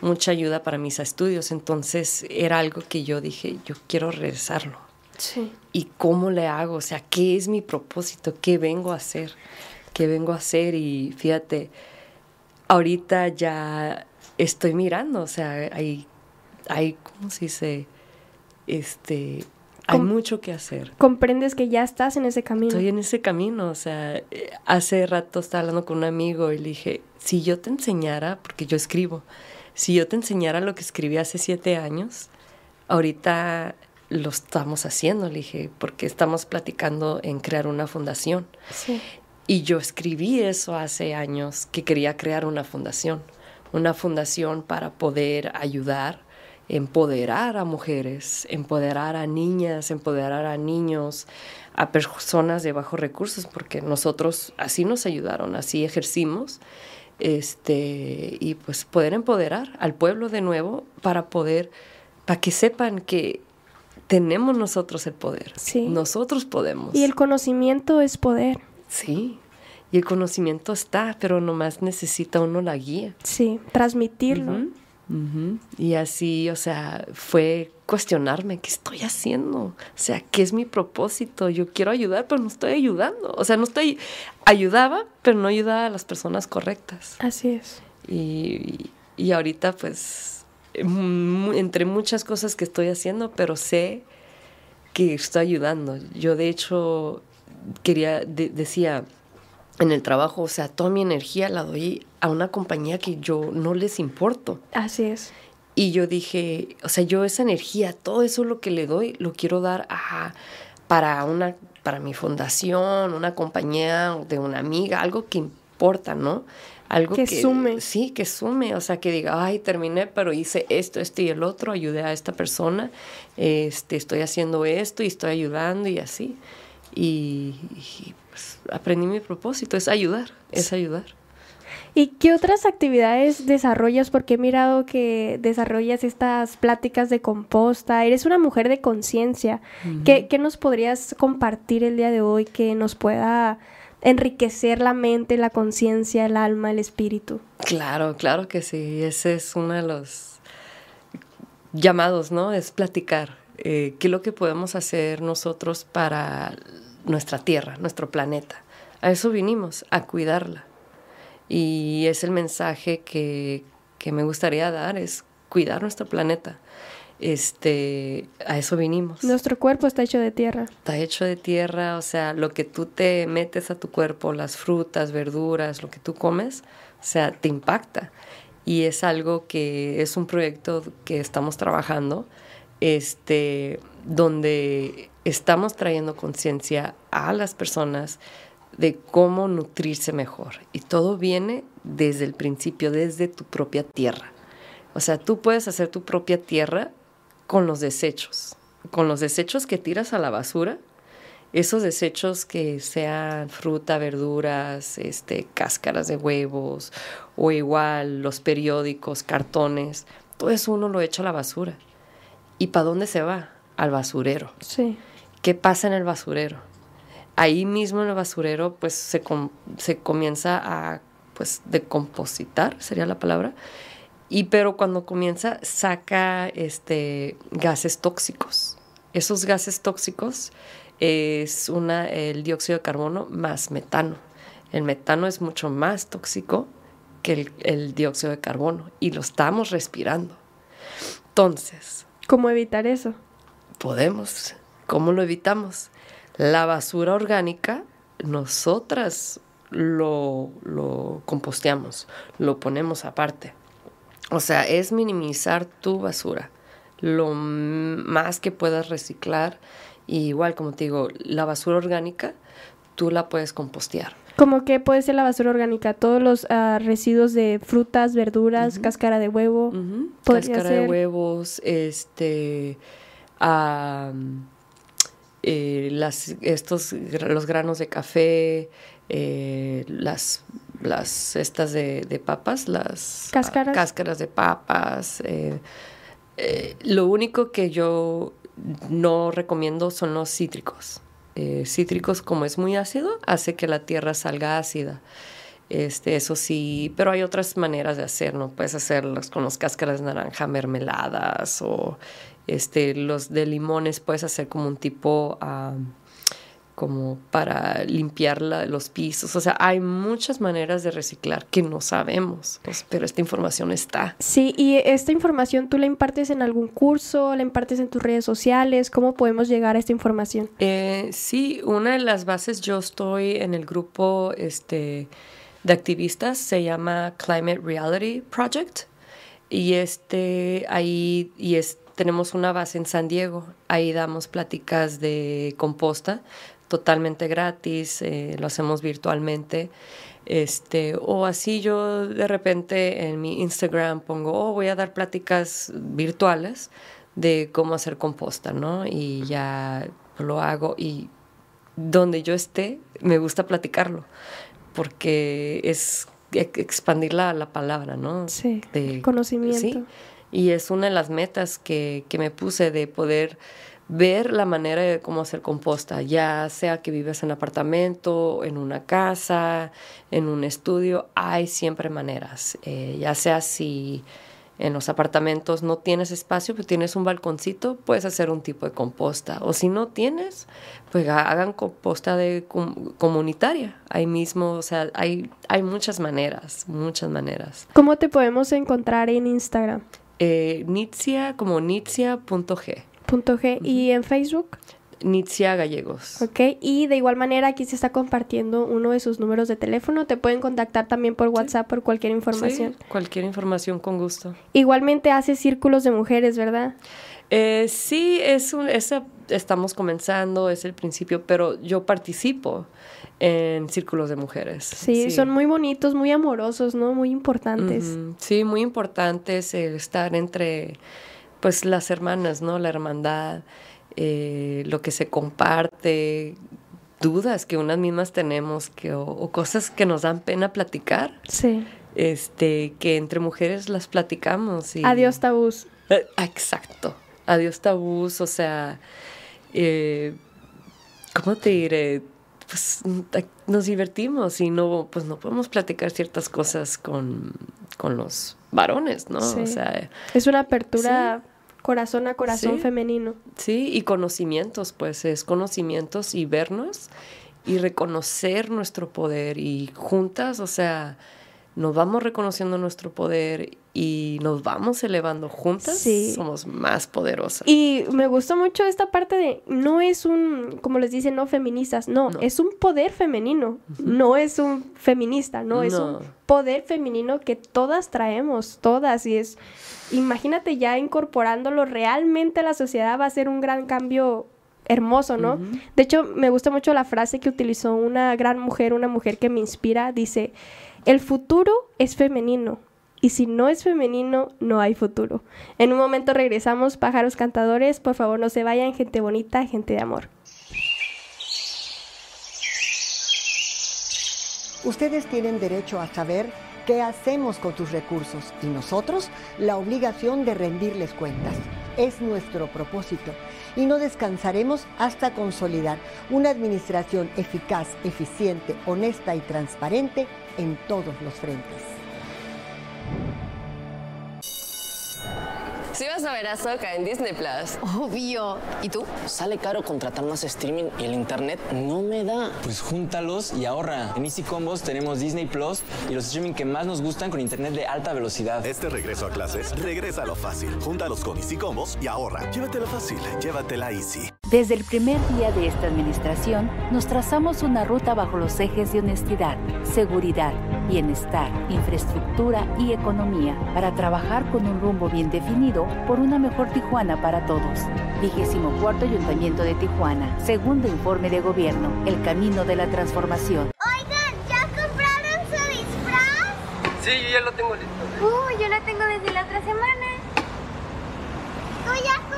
mucha ayuda para mis estudios. Entonces era algo que yo dije, yo quiero regresarlo. Sí. ¿Y cómo le hago? O sea, ¿qué es mi propósito? ¿Qué vengo a hacer? ¿Qué vengo a hacer? Y fíjate, ahorita ya estoy mirando, o sea, hay, hay ¿cómo se dice? Este, hay mucho que hacer. Comprendes que ya estás en ese camino. Estoy en ese camino, o sea, eh, hace rato estaba hablando con un amigo y le dije, si yo te enseñara, porque yo escribo, si yo te enseñara lo que escribí hace siete años, ahorita lo estamos haciendo, le dije, porque estamos platicando en crear una fundación. Sí. Y yo escribí eso hace años, que quería crear una fundación, una fundación para poder ayudar empoderar a mujeres, empoderar a niñas, empoderar a niños, a personas de bajos recursos, porque nosotros así nos ayudaron, así ejercimos, este, y pues poder empoderar al pueblo de nuevo para poder, para que sepan que tenemos nosotros el poder. Sí. Nosotros podemos. Y el conocimiento es poder. Sí. Y el conocimiento está, pero nomás necesita uno la guía. Sí, transmitirlo. Y así, o sea, fue cuestionarme, ¿qué estoy haciendo? O sea, ¿qué es mi propósito? Yo quiero ayudar, pero no estoy ayudando. O sea, no estoy, ayudaba, pero no ayudaba a las personas correctas. Así es. Y, y ahorita, pues, entre muchas cosas que estoy haciendo, pero sé que estoy ayudando. Yo, de hecho, quería, decía, en el trabajo, o sea, toda mi energía la doy a una compañía que yo no les importo. Así es. Y yo dije, o sea, yo esa energía, todo eso lo que le doy, lo quiero dar a, para una para mi fundación, una compañía de una amiga, algo que importa, ¿no? Algo que, sume. Sí, que sume, o sea, que diga, ay, terminé, pero hice esto, esto y el otro, ayudé a esta persona, este, estoy haciendo esto y estoy ayudando y así. Y, pues, aprendí mi propósito, es ayudar, es ayudar. ¿Y qué otras actividades desarrollas? Porque he mirado que desarrollas estas pláticas de composta. Eres una mujer de conciencia. ¿Qué, ¿Qué, nos podrías compartir el día de hoy que nos pueda enriquecer la mente, la conciencia, el alma, el espíritu? Claro, claro que sí. Ese es uno de los llamados, ¿no? Es platicar. Eh, ¿Qué es lo que podemos hacer nosotros para nuestra tierra, nuestro planeta? A eso vinimos, a cuidarla y es el mensaje que, me gustaría dar, es cuidar nuestro planeta. Este, a eso vinimos. Nuestro cuerpo está hecho de tierra. Está hecho de tierra, o sea, lo que tú te metes a tu cuerpo, las frutas, verduras, lo que tú comes, o sea, te impacta. Y es algo que es un proyecto que estamos trabajando, este, donde estamos trayendo conciencia a las personas de cómo nutrirse mejor. Y todo viene desde el principio, desde tu propia tierra. O sea, tú puedes hacer tu propia tierra con los desechos, con los desechos que tiras a la basura, esos desechos que sean fruta, verduras, este, cáscaras de huevos o igual los periódicos, cartones, todo eso uno lo echa a la basura. ¿Y para dónde se va? Al basurero. Sí. ¿Qué pasa en el basurero? ahí mismo en el basurero pues se, se comienza a pues decompositar, sería la palabra, y pero cuando comienza saca este gases tóxicos. Esos gases tóxicos es una, el dióxido de carbono más metano. El metano es mucho más tóxico que el, el dióxido de carbono y lo estamos respirando. Entonces. ¿Cómo evitar eso? Podemos. ¿Cómo lo evitamos? La basura orgánica, nosotras lo, lo composteamos, lo ponemos aparte. O sea, es minimizar tu basura, lo más que puedas reciclar. Y igual, como te digo, la basura orgánica, tú la puedes compostear. ¿Cómo que puede ser la basura orgánica? Todos los ah, residuos de frutas, verduras, cáscara de huevo. Cáscara de huevos, este... Eh, las, estos, los granos de café, eh, las, las estas de, papas, las cáscaras, cáscaras de papas. Eh, lo único que yo no recomiendo son los cítricos. cítricos, como es muy ácido, hace que la tierra salga ácida. Este, eso sí, pero hay otras maneras de hacerlo. Puedes hacerlos con las cáscaras de naranja mermeladas o este, los de limones puedes hacer como un tipo como para limpiar los pisos. O sea, hay muchas maneras de reciclar que no sabemos, pues, pero esta información está. Sí, y esta información tú la impartes en algún curso, la impartes en tus redes sociales. ¿Cómo podemos llegar a esta información? Eh, sí, una de las bases, yo estoy en el grupo este, de activistas, se llama Climate Reality Project. Y este, ahí, y es tenemos una base en San Diego, ahí damos pláticas de composta totalmente gratis, eh, lo hacemos virtualmente. Este, o así yo de repente en mi Instagram pongo, oh, voy a dar pláticas virtuales de cómo hacer composta, ¿no? Y ya lo hago y donde yo esté, me gusta platicarlo, porque es expandir la, la palabra, ¿no? Sí, de conocimiento. Y es una de las metas que, me puse de poder ver la manera de cómo hacer composta, ya sea que vives en apartamento, en una casa, en un estudio, hay siempre maneras, eh, ya sea si en los apartamentos no tienes espacio, pero tienes un balconcito, puedes hacer un tipo de composta. O si no tienes, pues hagan composta de comunitaria. Ahí mismo, o sea, hay, hay muchas maneras, muchas maneras. ¿Cómo te podemos encontrar en Instagram? Eh, Nitzia como nitzia.g. G. ¿Y en Facebook? Nitzia Gallegos. Ok, y de igual manera aquí se está compartiendo uno de sus números de teléfono. Te pueden contactar también por WhatsApp por cualquier información. Sí, cualquier información con gusto. Igualmente hace círculos de mujeres, ¿verdad? Eh, sí, es un, estamos comenzando, es el principio, pero yo participo en círculos de mujeres. Sí, son muy bonitos, muy amorosos, ¿no? Muy importantes. Sí, muy importantes el estar entre, pues, las hermanas, ¿no? La hermandad. Eh, lo que se comparte, dudas que unas mismas tenemos que, o, cosas que nos dan pena platicar. Sí. Este, que entre mujeres las platicamos. Y, Adiós tabús. Eh, exacto. Adiós tabús, o sea, eh, ¿cómo te diré? Pues nos divertimos y no, pues no podemos platicar ciertas cosas con, con los varones, ¿no? O sea, es una apertura corazón a corazón femenino. Sí, y conocimientos, pues es conocimientos y vernos y reconocer nuestro poder y juntas, o sea, nos vamos reconociendo nuestro poder y nos vamos elevando juntas, somos más poderosas. Y me gustó mucho esta parte de, no es un, como les dicen, no feministas, no, es un poder femenino, no es un feminista, no, es un poder femenino que todas traemos, todas, y es, imagínate ya incorporándolo realmente a la sociedad va a ser un gran cambio hermoso, ¿no? De hecho, me gusta mucho la frase que utilizó una gran mujer, una mujer que me inspira, dice, el futuro es femenino y si no es femenino, no hay futuro. En un momento regresamos, pájaros cantadores, por favor no se vayan, gente bonita, gente de amor. Ustedes tienen derecho a saber qué hacemos con tus recursos y nosotros la obligación de rendirles cuentas. Es nuestro propósito y no descansaremos hasta consolidar una administración eficaz, eficiente, honesta y transparente en todos los frentes. Si vas a ver a Soca en Disney Plus. Obvio. ¿Y tú? Sale caro contratar más streaming y el internet no me da. Pues júntalos y ahorra. En Easy Combos tenemos Disney Plus y los streaming que más nos gustan con internet de alta velocidad. Este regreso a clases, regresa a lo fácil. Júntalos con Easy Combos y ahorra. Llévatelo fácil, llévatela Easy. Desde el primer día de esta administración, nos trazamos una ruta bajo los ejes de honestidad, seguridad, bienestar, infraestructura y economía para trabajar con un rumbo bien definido por una mejor Tijuana para todos. Vigésimo cuarto Ayuntamiento de Tijuana, segundo informe de gobierno, el camino de la transformación. Oigan, ¿ya compraron su disfraz? Sí, yo ya lo tengo listo. Uh, yo lo tengo desde la otra semana. ¿Tú ya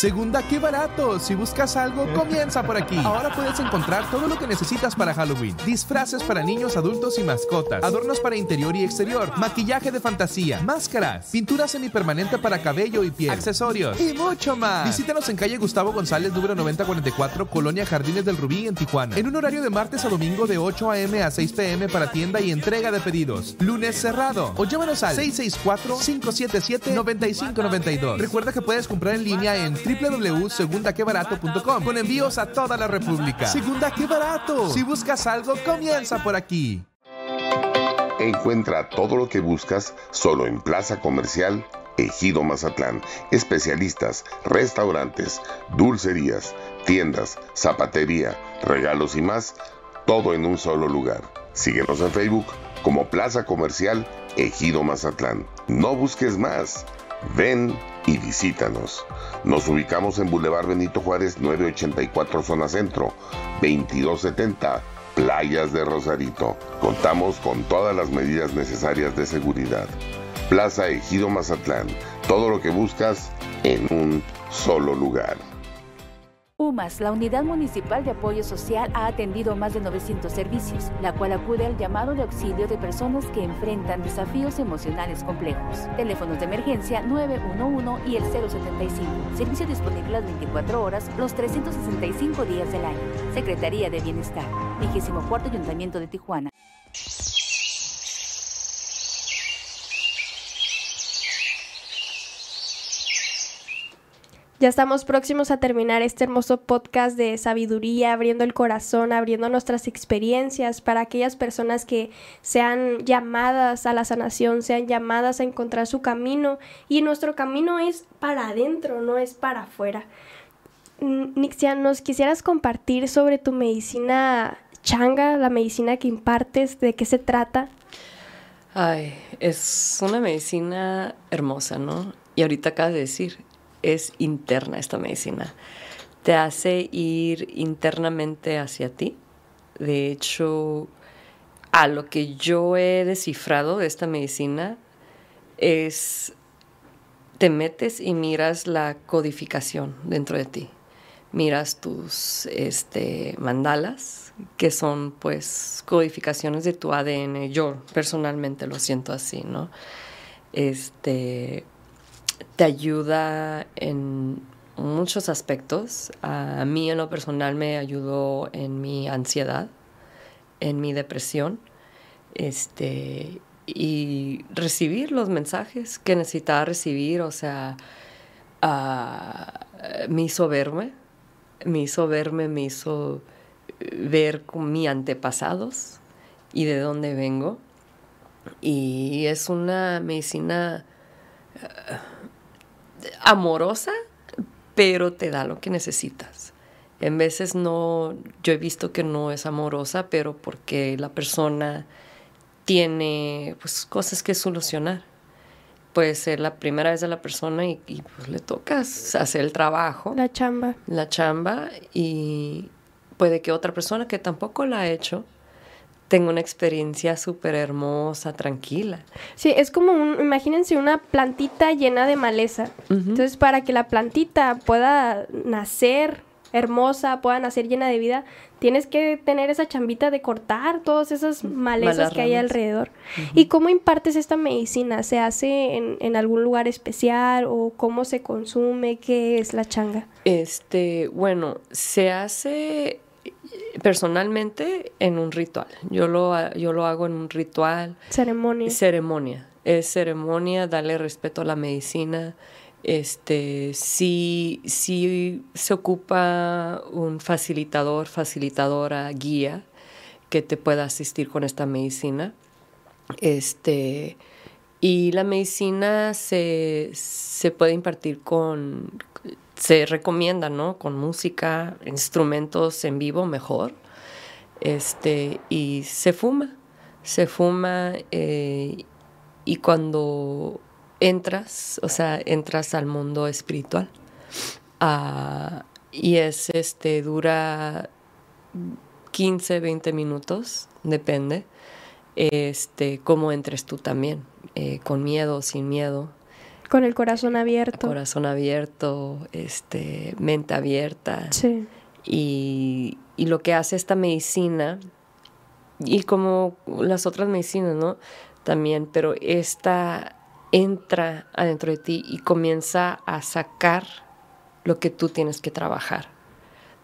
Segunda, qué barato. Si buscas algo, comienza por aquí. Ahora puedes encontrar todo lo que necesitas para Halloween. Disfraces para niños, adultos y mascotas. Adornos para interior y exterior. Maquillaje de fantasía. Máscaras. Pintura semipermanente para cabello y piel. Accesorios. Y mucho más. Visítanos en calle Gustavo González, número 9044, Colonia Jardines del Rubí, en Tijuana. En un horario de martes a domingo de 8 a.m. a 6 p.m. para tienda y entrega de pedidos. Lunes cerrado. O llámanos al 664-577-9592. Recuerda que puedes comprar en línea en www.segundaquebarato.com con envíos a toda la República. Segunda, qué barato. Si buscas algo, comienza por aquí. Encuentra todo lo que buscas solo en Plaza Comercial Ejido Mazatlán. Especialistas, restaurantes, dulcerías, tiendas, zapatería, regalos y más, todo en un solo lugar. Síguenos en Facebook como Plaza Comercial Ejido Mazatlán. No busques más. Ven y visítanos. Nos ubicamos en Boulevard Benito Juárez 984 Zona Centro, 2270 Playas de Rosarito. Contamos con todas las medidas necesarias de seguridad. Plaza Ejido Mazatlán. Todo lo que buscas en un solo lugar. UMAS, la Unidad Municipal de Apoyo Social, ha atendido más de 900 servicios, la cual acude al llamado de auxilio de personas que enfrentan desafíos emocionales complejos. Teléfonos de emergencia 911 y el 075. Servicio disponible las 24 horas, los 365 días del año. Secretaría de Bienestar. 24 Ayuntamiento de Tijuana. Ya estamos próximos a terminar este hermoso podcast de sabiduría, abriendo el corazón, abriendo nuestras experiencias para aquellas personas que sean llamadas a la sanación, sean llamadas a encontrar su camino. Y nuestro camino es para adentro, no es para afuera. Nixia, ¿nos quisieras compartir sobre tu medicina changa, la medicina que impartes? ¿De qué se trata? Ay, es una medicina hermosa, ¿no? Y ahorita acabas de decir, es interna esta medicina. Te hace ir internamente hacia ti. De hecho, a lo que yo he descifrado de esta medicina es, te metes y miras la codificación dentro de ti. Miras tus este, mandalas, que son pues codificaciones de tu ADN. Yo personalmente lo siento así, ¿no? Este, te ayuda en muchos aspectos. A mí en lo personal me ayudó en mi ansiedad, en mi depresión, este, y recibir los mensajes que necesitaba recibir, o sea, uh, me hizo verme, me hizo verme, me hizo ver con mis antepasados y de dónde vengo. Y es una medicina amorosa, pero te da lo que necesitas. En veces no, yo he visto que no es amorosa, pero porque la persona tiene pues, cosas que solucionar. Puede ser la primera vez de la persona y, y pues, le toca hacer el trabajo. La chamba. La chamba y puede que otra persona que tampoco la ha hecho, tengo una experiencia súper hermosa, tranquila. Sí, es como un, imagínense una plantita llena de maleza. Entonces, para que la plantita pueda nacer hermosa, pueda nacer llena de vida, tienes que tener esa chambita de cortar todas esas malezas que hay alrededor. ¿Y cómo impartes esta medicina? ¿Se hace en, en, algún lugar especial o cómo se consume? ¿Qué es la changa? Este, bueno, se hace personalmente en un ritual. Yo lo, yo lo hago en un ritual. Ceremonia. Ceremonia. Es ceremonia, darle respeto a la medicina. Este, si, si se ocupa un facilitador, facilitadora, guía que te pueda asistir con esta medicina. Este, y la medicina se, se puede impartir con, se recomienda, ¿no? Con música, instrumentos en vivo mejor. Este, y se fuma, se fuma eh, y cuando entras, o sea, entras al mundo espiritual. Ah, y es, este, dura 15, 20 minutos, depende, este, cómo entres tú también, eh, con miedo, sin miedo. Con el corazón abierto. Corazón abierto, este, mente abierta. Sí. Y, y lo que hace esta medicina, y como las otras medicinas, ¿no? También, pero esta entra adentro de ti y comienza a sacar lo que tú tienes que trabajar.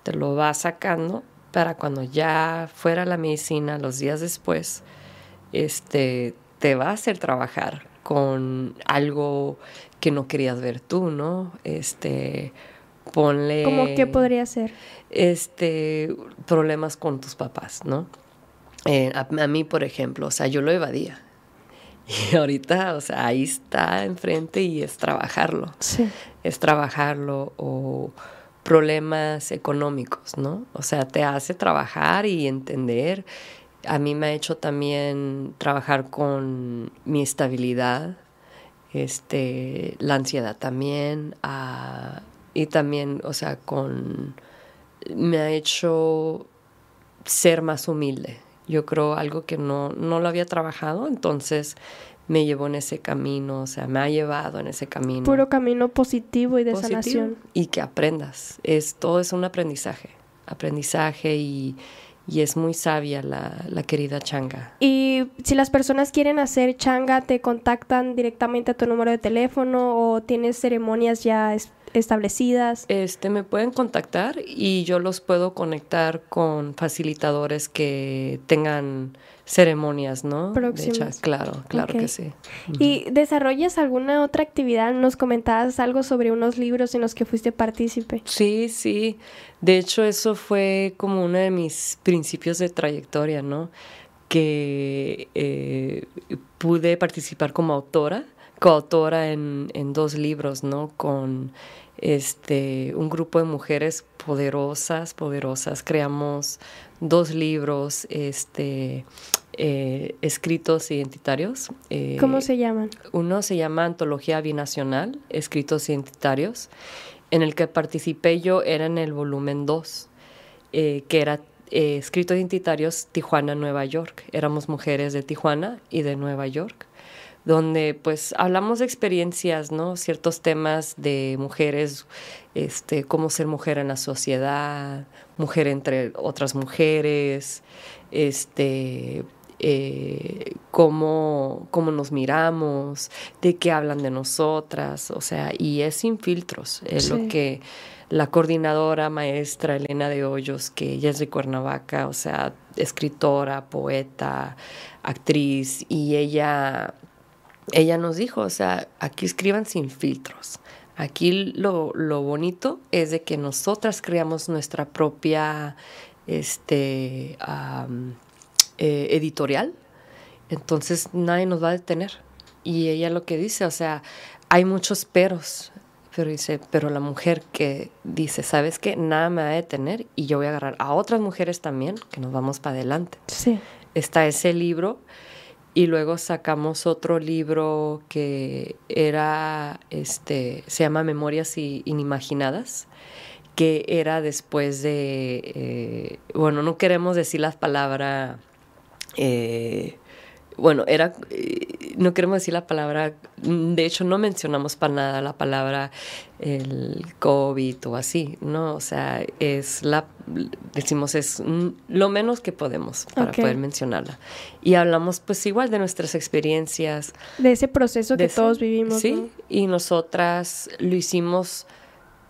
Te lo va sacando para cuando ya fuera la medicina, los días después, este, te va a hacer trabajar con algo que no querías ver tú, ¿no? Este, ponle... ¿Cómo qué podría ser? Este, problemas con tus papás, ¿no? Eh, a, a, mí, por ejemplo, o sea, yo lo evadía. Y ahorita, o sea, ahí está enfrente y es trabajarlo. Sí. Es trabajarlo o problemas económicos, ¿no? O sea, te hace trabajar y entender a mí me ha hecho también trabajar con mi estabilidad, este, la ansiedad también, uh, y también, o sea, con, me ha hecho ser más humilde. Yo creo algo que no, no lo había trabajado, entonces me llevó en ese camino, o sea, me ha llevado en ese camino. Puro camino positivo y de positivo, sanación. Y que aprendas. Es, todo es un aprendizaje. Aprendizaje y, y es muy sabia la, la, querida Changa. Y si las personas quieren hacer Changa, ¿te contactan directamente a tu número de teléfono o tienes ceremonias ya establecidas? Este, me pueden contactar y yo los puedo conectar con facilitadores que tengan ceremonias, ¿no? Próximas. claro, claro okay. que sí. ¿Y desarrollas alguna otra actividad? Nos comentabas algo sobre unos libros en los que fuiste partícipe. Sí, sí. De hecho, eso fue como uno de mis principios de trayectoria, ¿no? Que eh, pude participar como autora, coautora en, en dos libros, ¿no? Con este, un grupo de mujeres poderosas, poderosas. Creamos dos libros este, eh, escritos identitarios. Eh, ¿Cómo se llaman? Uno se llama Antología Binacional, Escritos Identitarios, en el que participé yo era en el volumen 2, eh, que era Escritos Identitarios Tijuana, Nueva York. Éramos mujeres de Tijuana y de Nueva York donde pues hablamos de experiencias, ¿no? Ciertos temas de mujeres, este, cómo ser mujer en la sociedad, mujer entre otras mujeres, este, eh, cómo, cómo nos miramos, de qué hablan de nosotras, o sea, y es sin filtros, es sí. lo que la coordinadora maestra Elena de Hoyos, que ella es de Cuernavaca, o sea, escritora, poeta, actriz, y ella ella nos dijo, o sea, aquí escriban sin filtros. Aquí lo, lo bonito es de que nosotras creamos nuestra propia este, um, eh, editorial, entonces nadie nos va a detener. Y ella lo que dice, o sea, hay muchos peros, pero dice, pero la mujer que dice, ¿sabes qué? Nada me va a detener y yo voy a agarrar a otras mujeres también que nos vamos para adelante. Sí. Está ese libro y luego sacamos otro libro que era, este, se llama Memorias Inimaginadas, que era después de, eh, bueno, no queremos decir la palabra, eh, bueno, era, eh, no queremos decir la palabra, de hecho no mencionamos para nada la palabra el COVID o así, ¿no? O sea, es la, decimos, es lo menos que podemos para Okay. poder mencionarla. Y hablamos pues igual de nuestras experiencias. De ese proceso de que ese- todos vivimos. Sí, ¿no? y nosotras lo hicimos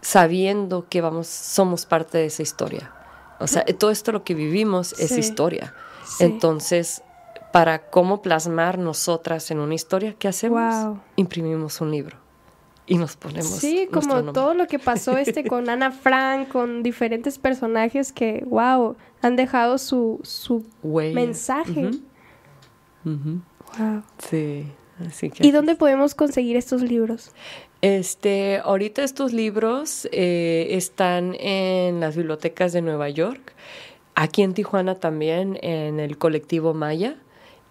sabiendo que vamos, somos parte de esa historia. O sea, todo esto lo que vivimos es historia. Sí. Entonces, para cómo plasmar nosotras en una historia, ¿qué hacemos? Wow. Imprimimos un libro y nos ponemos. Sí, como nombre. todo lo que pasó este con Ana Frank, con diferentes personajes que, wow, han dejado su, su Huella. mensaje. Wow. Sí, así que. ¿Y dónde podemos conseguir estos libros? Este, ahorita estos libros eh, están en las bibliotecas de Nueva York, aquí en Tijuana también, en el colectivo Maya,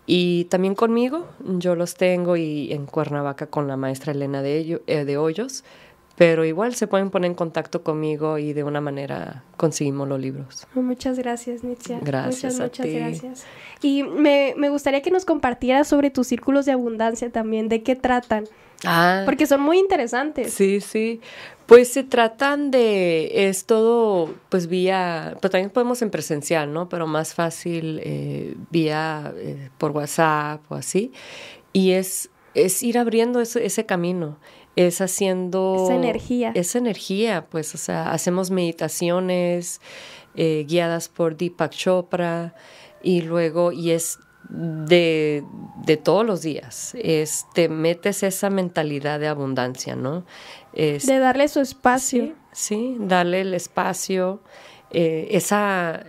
y también conmigo, yo los tengo y en Cuernavaca con la maestra Elena de, Ello- eh, de Hoyos, pero igual se pueden poner en contacto conmigo y de una manera conseguimos los libros. Muchas gracias, Nitzia. Gracias Muchas, a muchas ti. gracias. Y me, me gustaría que nos compartieras sobre tus círculos de abundancia también, de qué tratan, Ah, porque son muy interesantes. Sí, sí. Pues se tratan de, es todo, pues vía, pero también podemos en presencial, ¿no? Pero más fácil eh, vía eh, por WhatsApp o así. Y es, es ir abriendo ese, ese camino, es haciendo... Esa energía. Esa energía, pues, o sea, hacemos meditaciones eh, guiadas por Deepak Chopra y luego, y es de, de todos los días, es, te metes esa mentalidad de abundancia, ¿no? Es- De darle su espacio. Sí, darle el espacio, eh, esa,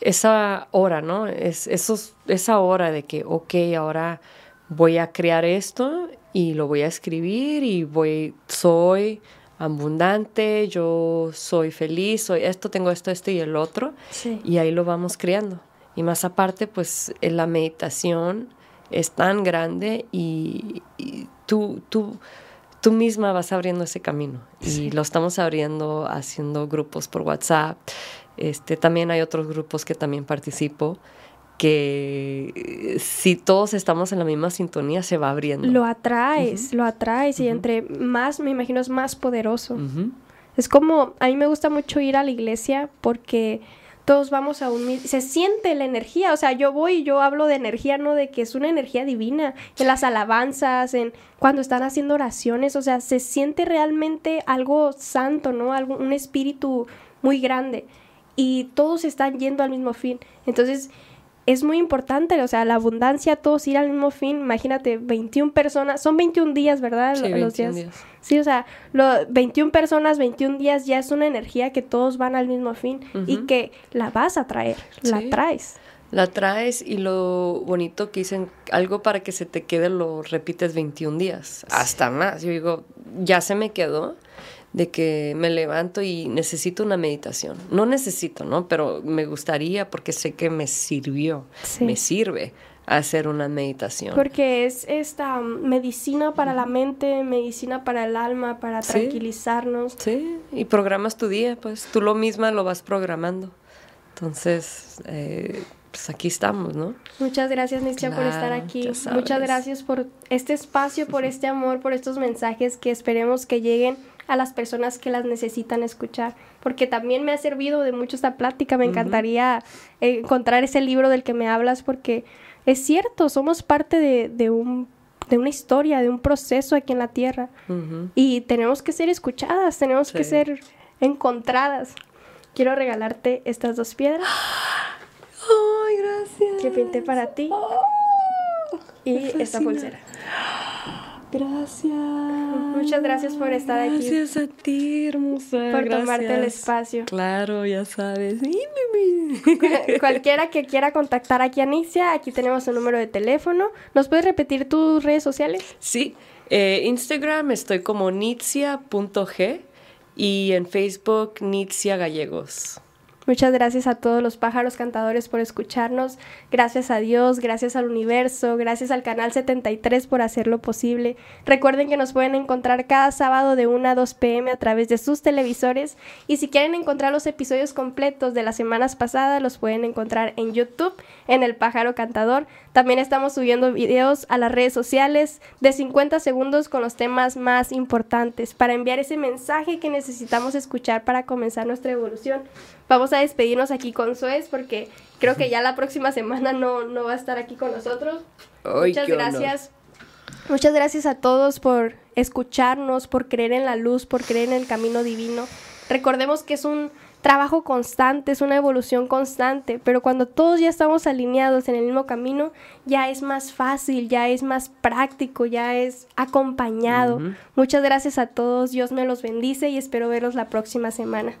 esa hora, ¿no? Es, esos, esa hora de que, ok, ahora voy a crear esto y lo voy a escribir y voy, soy abundante, yo soy feliz, soy esto, tengo esto, esto y el otro, Sí. y ahí lo vamos creando. Y más aparte, pues en la meditación es tan grande y, y tú, tú, tú misma vas abriendo ese camino. Y lo estamos abriendo haciendo grupos por WhatsApp, Este, también hay otros grupos que también participo que eh, si todos estamos en la misma sintonía se va abriendo. Lo atraes, lo atraes y entre más, me imagino, es más poderoso. Es como, a mí me gusta mucho ir a la iglesia porque todos vamos a un se siente la energía, o sea, yo voy y yo hablo de energía, no de que es una energía divina, en las alabanzas, en cuando están haciendo oraciones, o sea, se siente realmente algo santo, ¿no? Algo, un espíritu muy grande y todos están yendo al mismo fin. Entonces, es muy importante, o sea, la abundancia, todos ir al mismo fin. Imagínate, 21 personas, son 21 días, ¿verdad? Sí, los 21 días. días. Sí, o sea, lo, 21 personas, 21 días ya es una energía que todos van al mismo fin y que la vas a traer, la traes. La traes y lo bonito que dicen, algo para que se te quede lo repites 21 días, hasta más. Yo digo, ya se me quedó de que me levanto y necesito una meditación. No necesito, ¿no? Pero me gustaría porque sé que me sirvió, Sí. me sirve hacer una meditación. Porque es esta um, medicina para la mente, medicina para el alma, para Sí. tranquilizarnos. Sí, y programas tu día, pues tú lo misma lo vas programando. Entonces, eh, pues aquí estamos, ¿no? Muchas gracias, Nietzsche, por estar aquí. Muchas gracias por este espacio, por este amor, por estos mensajes que esperemos que lleguen a las personas que las necesitan escuchar. Porque también me ha servido de mucho esta plática. Me encantaría eh, encontrar ese libro del que me hablas porque es cierto, somos parte de, de un, de una historia, de un proceso aquí en la tierra. Y tenemos que ser escuchadas, tenemos que ser encontradas. Quiero regalarte estas dos piedras. ¡Ay, gracias! Que pinté para ti. Y me esta pulsera. Gracias. Muchas gracias por estar aquí. Gracias a ti, hermosa. Por tomarte el espacio. Claro, ya sabes. Cualquiera que quiera contactar aquí a Nicia, aquí tenemos un número de teléfono. ¿Nos puedes repetir tus redes sociales? Sí, eh, Instagram estoy como nitzia.g y en Facebook Nitzia Gallegos. Muchas gracias a todos los pájaros cantadores por escucharnos. Gracias a Dios, gracias al universo, gracias al canal 73 por hacerlo posible. Recuerden que nos pueden encontrar cada sábado de 1 a 2 pm a través de sus televisores. Y si quieren encontrar los episodios completos de las semanas pasadas, los pueden encontrar en YouTube, en El Pájaro Cantador. También estamos subiendo videos a las redes sociales de 50 segundos con los temas más importantes para enviar ese mensaje que necesitamos escuchar para comenzar nuestra evolución. Vamos a despedirnos aquí con Suez porque creo que ya la próxima semana no, no va a estar aquí con nosotros. Ay, Muchas honor. gracias. Muchas gracias a todos por escucharnos, por creer en la luz, por creer en el camino divino. Recordemos que es un trabajo constante, es una evolución constante, pero cuando todos ya estamos alineados en el mismo camino, ya es más fácil, ya es más práctico, ya es acompañado. Muchas gracias a todos, Dios me los bendice y espero verlos la próxima semana.